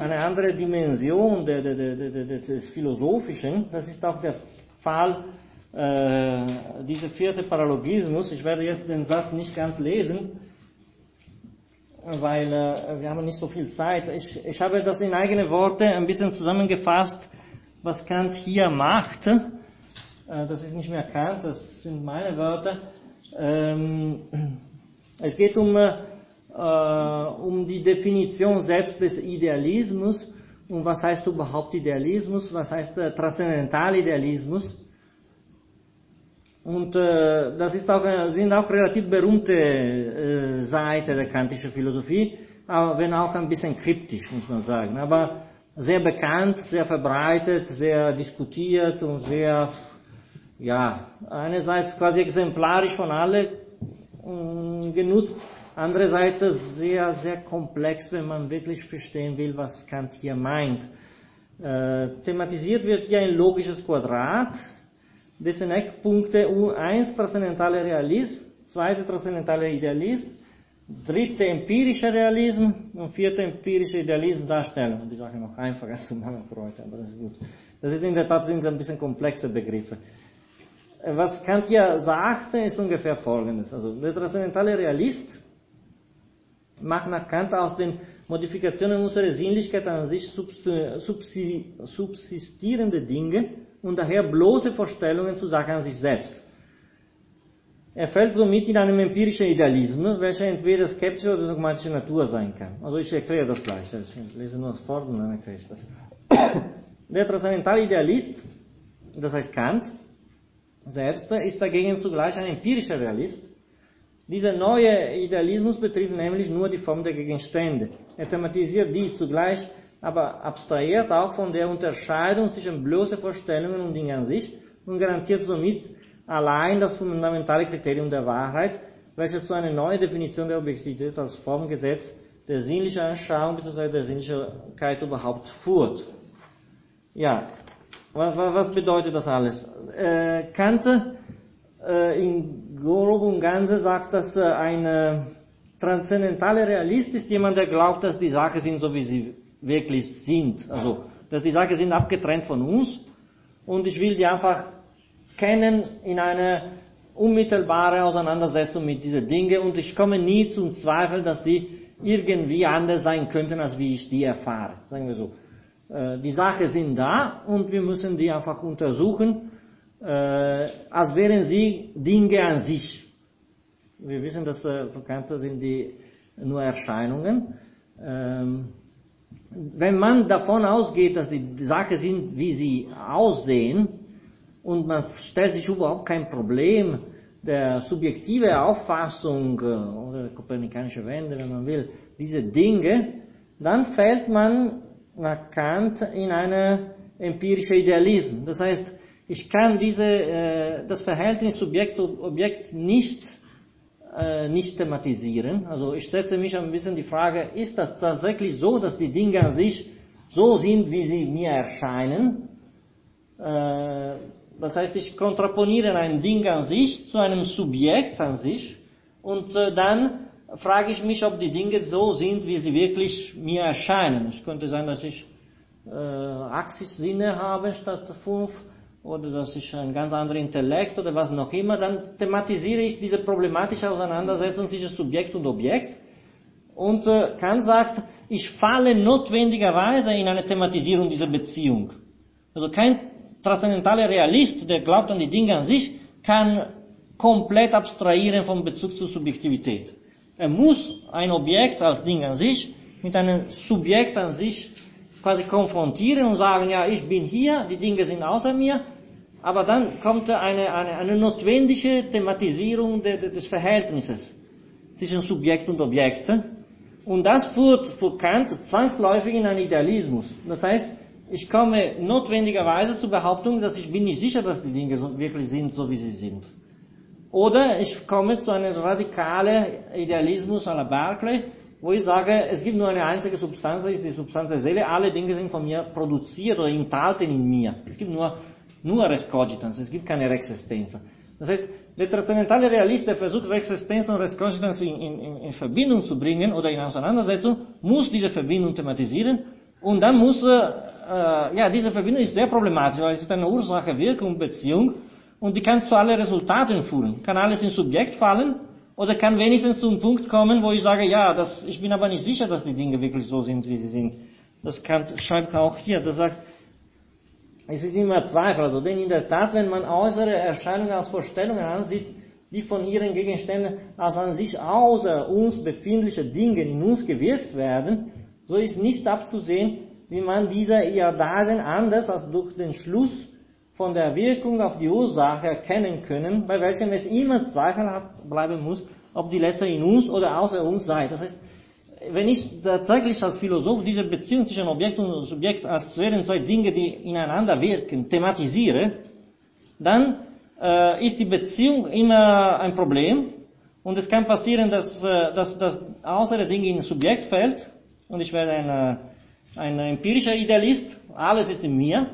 eine andere Dimension de, de, de, des Philosophischen. Das ist auch der Fall äh, dieser vierte Paralogismus. Ich werde jetzt den Satz nicht ganz lesen, weil äh, wir haben nicht so viel Zeit. Ich, ich habe das in eigene Worte ein bisschen zusammengefasst, was Kant hier macht. Äh, das ist nicht mehr Kant, das sind meine Wörter. Ähm, es geht um äh, um die Definition selbst des Idealismus und was heißt überhaupt Idealismus, was heißt äh, Transzendentalidealismus. Und äh, das ist auch, äh, sind auch relativ berühmte äh, Seiten der kantischen Philosophie, aber wenn auch ein bisschen kryptisch, muss man sagen. Aber sehr bekannt, sehr verbreitet, sehr diskutiert und sehr, ja, einerseits quasi exemplarisch von allen mm, genutzt Andererseits sehr, sehr komplex, wenn man wirklich verstehen will, was Kant hier meint. Äh, thematisiert wird hier ein logisches Quadrat, dessen Eckpunkte U1 transzendentaler Realismus, zweite transzendentaler Idealismus, dritte empirischer Realismus und vierte empirischer Idealismus darstellen. Um die Sache noch einfacher zu machen für heute, aber das ist gut. Das ist in der Tat sind ein bisschen komplexe Begriffe. Äh, was Kant hier sagte, ist ungefähr folgendes. Also, der transzendentale Realist mag nach Kant aus den Modifikationen unserer Sinnlichkeit an sich subsistierende Dinge und daher bloße Vorstellungen zu Sachen an sich selbst. Er fällt somit in einem empirischen Idealismus, welcher entweder skeptischer oder dogmatischer Natur sein kann. Also ich erkläre das gleich. Ich lese nur das Wort und dann erkläre ich das. Der transzendentale Idealist, das heißt Kant, selbst ist dagegen zugleich ein empirischer Realist, dieser neue Idealismus betrifft nämlich nur die Form der Gegenstände. Er thematisiert die zugleich, aber abstrahiert auch von der Unterscheidung zwischen bloßen Vorstellungen und Dingen an sich und garantiert somit allein das fundamentale Kriterium der Wahrheit, welches zu einer neuen Definition der Objektivität als Formgesetz der sinnlichen Anschauung bzw. der Sinnlichkeit überhaupt führt. Ja, was bedeutet das alles? Äh, Kant äh, in Und Ganze sagt, dass äh, ein transzendentaler Realist ist jemand, der glaubt, dass die Sachen sind so, wie sie wirklich sind. Also, dass die Sachen sind abgetrennt von uns und ich will die einfach kennen in eine unmittelbare Auseinandersetzung mit diesen Dingen und ich komme nie zum Zweifel, dass die irgendwie anders sein könnten, als wie ich die erfahre. Sagen wir so. Äh, die Sachen sind da und wir müssen die einfach untersuchen als wären sie Dinge an sich. Wir wissen, dass äh, Bekannte sind die nur Erscheinungen. Ähm, wenn man davon ausgeht, dass die Sachen sind, wie sie aussehen, und man stellt sich überhaupt kein Problem der subjektive Auffassung äh, oder der kopernikanische Wende, wenn man will, diese Dinge, dann fällt man nach Kant in eine empirische Idealismus. Das heißt, ich kann diese, äh, das Verhältnis Subjekt-Objekt nicht, äh, nicht thematisieren. Also ich setze mich ein bisschen die Frage, ist das tatsächlich so, dass die Dinge an sich so sind, wie sie mir erscheinen? Äh, das heißt, ich kontraponiere ein Ding an sich zu einem Subjekt an sich und äh, dann frage ich mich, ob die Dinge so sind, wie sie wirklich mir erscheinen. Es könnte sein, dass ich äh, Axis-Sinne habe statt fünf oder dass ich ein ganz anderer Intellekt oder was noch immer, dann thematisiere ich diese problematische Auseinandersetzung zwischen Subjekt und Objekt. Und äh, Kant sagt, ich falle notwendigerweise in eine Thematisierung dieser Beziehung. Also kein transzendentaler Realist, der glaubt an die Dinge an sich, kann komplett abstrahieren vom Bezug zur Subjektivität. Er muss ein Objekt als Ding an sich mit einem Subjekt an sich quasi konfrontieren und sagen, ja, ich bin hier, die Dinge sind außer mir, aber dann kommt eine, eine, eine notwendige Thematisierung de, de, des Verhältnisses zwischen Subjekt und Objekt. Und das führt für Kant zwangsläufig in einen Idealismus. Das heißt, ich komme notwendigerweise zur Behauptung, dass ich bin nicht sicher, dass die Dinge so, wirklich sind, so wie sie sind. Oder ich komme zu einem radikalen Idealismus à la Berkeley, wo ich sage, es gibt nur eine einzige Substanz, das ist die Substanz der Seele, alle Dinge sind von mir produziert oder enthalten in mir. Es gibt nur, nur Res Cogitans, es gibt keine Rexestenz. Das heißt, der transzendentale Realist, der versucht, Rexestenz und Res Cogitans in, in, in Verbindung zu bringen oder in Auseinandersetzung, muss diese Verbindung thematisieren und dann muss, äh, ja, diese Verbindung ist sehr problematisch, weil es ist eine Ursache-Wirkung-Beziehung und die kann zu allen Resultaten führen. Kann alles ins Subjekt fallen oder kann wenigstens zum Punkt kommen, wo ich sage, ja, das, ich bin aber nicht sicher, dass die Dinge wirklich so sind, wie sie sind. Das Kant schreibt auch hier, das sagt, es ist immer Zweifel, also denn in der Tat, wenn man äußere Erscheinungen als Vorstellungen ansieht, die von ihren Gegenständen als an sich außer uns befindliche Dinge in uns gewirkt werden, so ist nicht abzusehen, wie man diese ihr Dasein anders als durch den Schluss von der Wirkung auf die Ursache erkennen können, bei welchem es immer zweifelhaft bleiben muss, ob die letzte in uns oder außer uns sei. Das heißt, wenn ich tatsächlich als Philosoph diese Beziehung zwischen Objekt und Subjekt als wären zwei Dinge, die ineinander wirken, thematisiere, dann äh, ist die Beziehung immer ein Problem. Und es kann passieren, dass, äh, dass, dass außere Dinge in Subjekt fällt. Und ich werde ein, ein empirischer Idealist, alles ist in mir,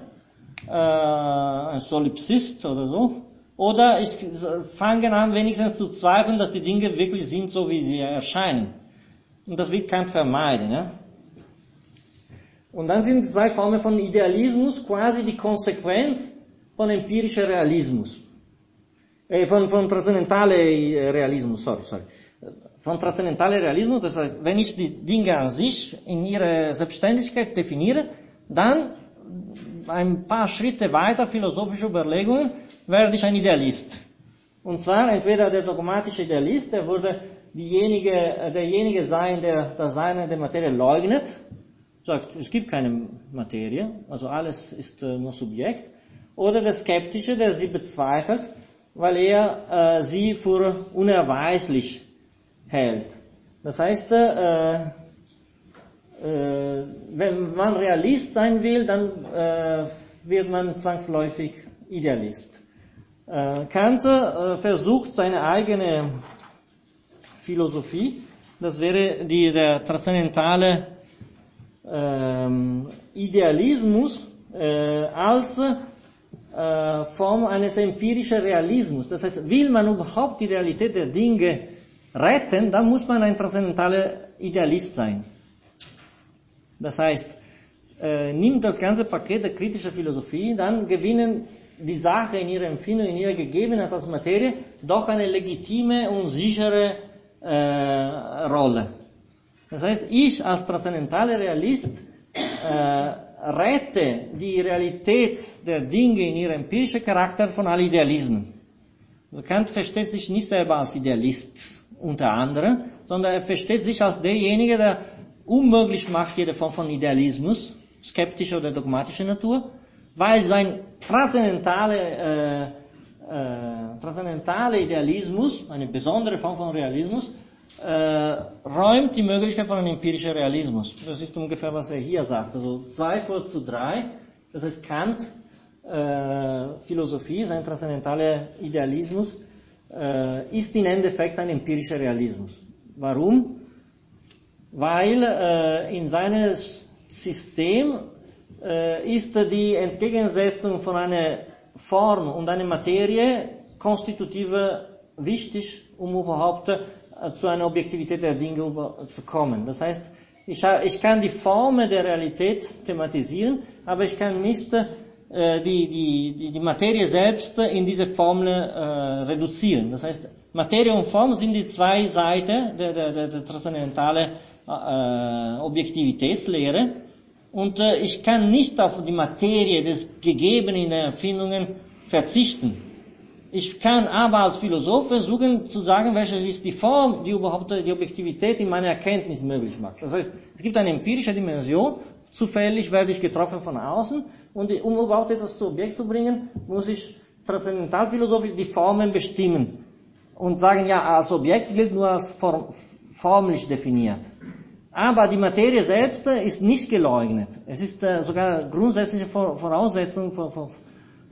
äh, ein Solipsist oder so, oder ich fange an wenigstens zu zweifeln, dass die Dinge wirklich sind, so wie sie erscheinen. Und das will Kant vermeiden. Ja? Und dann sind zwei Formen von Idealismus quasi die Konsequenz von empirischer Realismus. Äh, von, von transzendentale Realismus, sorry, sorry. Von transzendentale Realismus, das heißt, wenn ich die Dinge an sich in ihrer Selbstständigkeit definiere, dann ein paar Schritte weiter philosophische Überlegungen werde ich ein Idealist. Und zwar entweder der dogmatische Idealist, der würde diejenige, derjenige sein, der das Sein der Materie leugnet, sagt, es gibt keine Materie, also alles ist äh, nur Subjekt, oder der Skeptische, der sie bezweifelt, weil er äh, sie für unerweislich hält. Das heißt, äh, äh, wenn man Realist sein will, dann äh, wird man zwangsläufig Idealist. Äh, Kant äh, versucht seine eigene Philosophie, das wäre die, der transzendentale ähm, Idealismus äh, als äh, Form eines empirischen Realismus. Das heißt, will man überhaupt die Realität der Dinge retten, dann muss man ein transzendentaler Idealist sein. Das heißt, äh, nimmt das ganze Paket der kritischen Philosophie, dann gewinnen die Sache in ihrer Empfindung, in ihrer Gegebenheit als Materie doch eine legitime und sichere äh, Rolle. Das heißt, ich als transzendentaler Realist äh, rette die Realität der Dinge in ihrem empirischen Charakter von allen Idealismen. Also Kant versteht sich nicht selber als Idealist unter anderem, sondern er versteht sich als derjenige, der unmöglich macht jede Form von Idealismus, skeptischer oder dogmatischer Natur, weil sein transzendentale, äh, äh, transzendentale Idealismus, eine besondere Form von Realismus, äh, räumt die Möglichkeit von einem empirischen Realismus. Das ist ungefähr, was er hier sagt. Also zwei vor zu drei, das heißt Kant, äh, Philosophie, sein transzendentaler Idealismus, äh, ist im Endeffekt ein empirischer Realismus. Warum? Weil äh, in seinem System äh, ist die Entgegensetzung von einer Form und einer Materie konstitutive wichtig, um überhaupt äh, zu einer Objektivität der Dinge zu kommen. Das heißt, ich, ich kann die Formen der Realität thematisieren, aber ich kann nicht äh, die, die, die, Materie selbst in diese Formel äh, reduzieren. Das heißt, Materie und Form sind die zwei Seiten der, der, der, der transzendentalen äh, Objektivitätslehre. Und äh, ich kann nicht auf die Materie des gegebenen Erfindungen verzichten. Ich kann aber als Philosoph versuchen zu sagen, welche ist die Form, die überhaupt die Objektivität in meiner Erkenntnis möglich macht. Das heißt, es gibt eine empirische Dimension, zufällig werde ich getroffen von außen und um überhaupt etwas zu Objekt zu bringen, muss ich transzendentalphilosophisch die Formen bestimmen und sagen, ja, als Objekt gilt nur als form, formlich definiert. Aber die Materie selbst ist nicht geleugnet. Es ist äh, sogar grundsätzliche Voraussetzung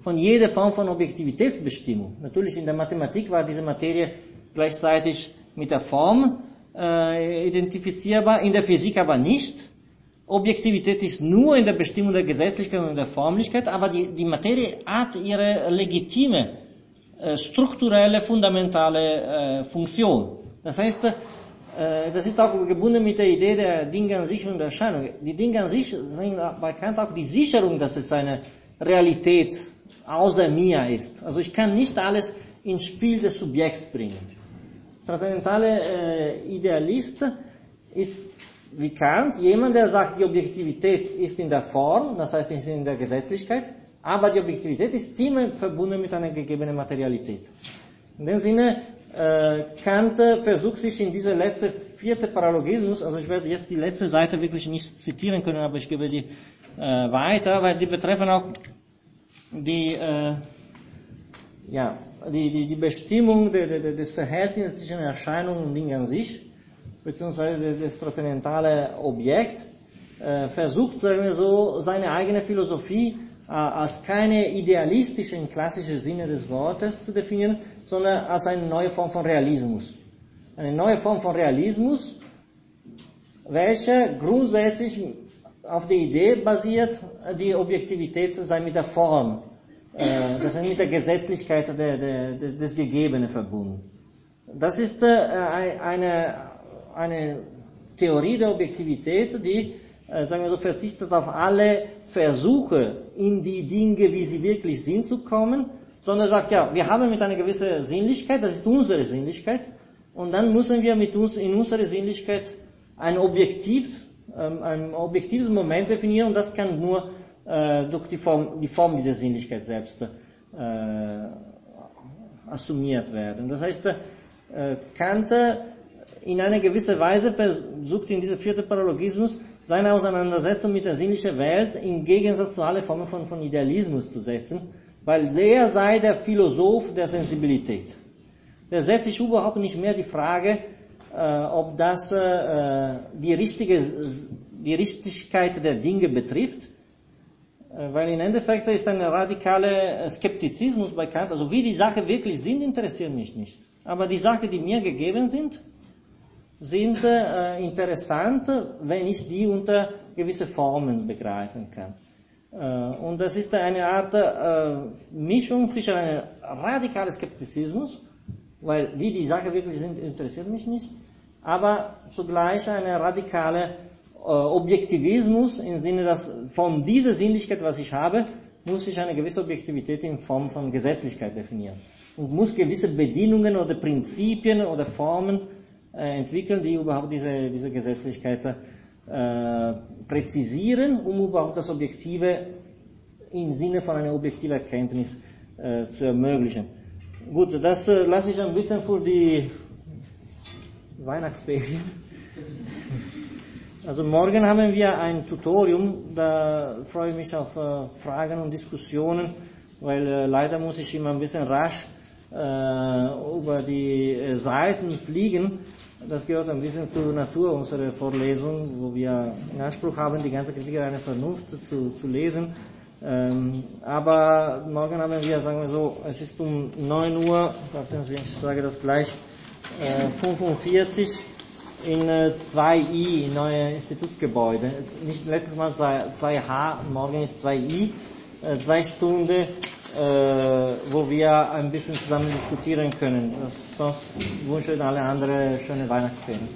von jeder Form von Objektivitätsbestimmung. Natürlich in der Mathematik war diese Materie gleichzeitig mit der Form äh, identifizierbar, in der Physik aber nicht. Objektivität ist nur in der Bestimmung der Gesetzlichkeit und der Formlichkeit, aber die, die Materie hat ihre legitime, äh, strukturelle, fundamentale äh, Funktion. Das heißt, äh, das ist auch gebunden mit der Idee der Dinge an sich und der Erscheinung. Die Dinge an sich sind bei Kant auch die Sicherung, dass es eine Realität außer mir ist. Also ich kann nicht alles ins Spiel des Subjekts bringen. Transzendentale äh, Idealist ist wie Kant jemand, der sagt, die Objektivität ist in der Form, das heißt ist in der Gesetzlichkeit, aber die Objektivität ist immer verbunden mit einer gegebenen Materialität. In dem Sinne, äh, Kant versucht sich in diese letzte vierte Paralogismus, also ich werde jetzt die letzte Seite wirklich nicht zitieren können, aber ich gebe die äh, weiter, weil die betreffen auch die, äh, ja, die, die, die Bestimmung de, de, des Verhältnisses zwischen Erscheinung und Ding an sich, beziehungsweise das transzendentale Objekt, äh, versucht, sagen wir so, seine eigene Philosophie äh, als keine idealistische im klassischen Sinne des Wortes zu definieren, sondern als eine neue Form von Realismus. Eine neue Form von Realismus, welche grundsätzlich auf der Idee basiert, die Objektivität sei mit der Form, äh, das heißt mit der Gesetzlichkeit der, der, des Gegebenen verbunden. Das ist äh, eine, eine Theorie der Objektivität, die, äh, sagen wir so, verzichtet auf alle Versuche, in die Dinge, wie sie wirklich sind, zu kommen, sondern sagt, ja, wir haben mit einer gewissen Sinnlichkeit, das ist unsere Sinnlichkeit, und dann müssen wir mit uns, in unserer Sinnlichkeit ein Objektiv, ähm, ein objektives Moment definieren, und das kann nur äh, durch die Form, die Form dieser Sinnlichkeit selbst äh, assumiert werden. Das heißt, äh, Kant in einer gewissen Weise versucht in diesem vierten Paralogismus seine Auseinandersetzung mit der sinnlichen Welt im Gegensatz zu allen Formen von, von Idealismus zu setzen, weil er sei der Philosoph der Sensibilität. Der setzt sich überhaupt nicht mehr die Frage, äh, ob das äh, die, richtige, die Richtigkeit der Dinge betrifft, äh, weil im Endeffekt ist ein radikaler Skeptizismus bei Kant, also wie die Sachen wirklich sind, interessiert mich nicht. Aber die Sachen, die mir gegeben sind, sind äh, interessant, wenn ich die unter gewisse Formen begreifen kann. Äh, und das ist eine Art äh, Mischung zwischen einem radikalen Skeptizismus, weil wie die Sachen wirklich sind, interessiert mich nicht, aber zugleich eine radikale äh, Objektivismus im Sinne, dass von dieser Sinnlichkeit, was ich habe, muss ich eine gewisse Objektivität in Form von Gesetzlichkeit definieren und muss gewisse Bedingungen oder Prinzipien oder Formen entwickeln, die überhaupt diese, diese Gesetzlichkeit äh, präzisieren, um überhaupt das Objektive im Sinne von einer objektiven Erkenntnis äh, zu ermöglichen. Gut, das äh, lasse ich ein bisschen für die Weihnachtsferien. Also morgen haben wir ein Tutorium, da freue ich mich auf äh, Fragen und Diskussionen, weil äh, leider muss ich immer ein bisschen rasch äh, über die äh, Seiten fliegen. Das gehört ein bisschen zur Natur unserer Vorlesung, wo wir in Anspruch haben, die ganze Kritik einer Vernunft zu, zu lesen. Ähm, aber morgen haben wir, sagen wir so, es ist um 9 Uhr, ich sage das gleich, äh, 45 in äh, 2i, neue Institutsgebäude. Nicht letztes Mal 2h, morgen ist 2i, äh, zwei Stunden, wo wir ein bisschen zusammen diskutieren können. Sonst wünsche ich alle anderen schöne Weihnachtsferien.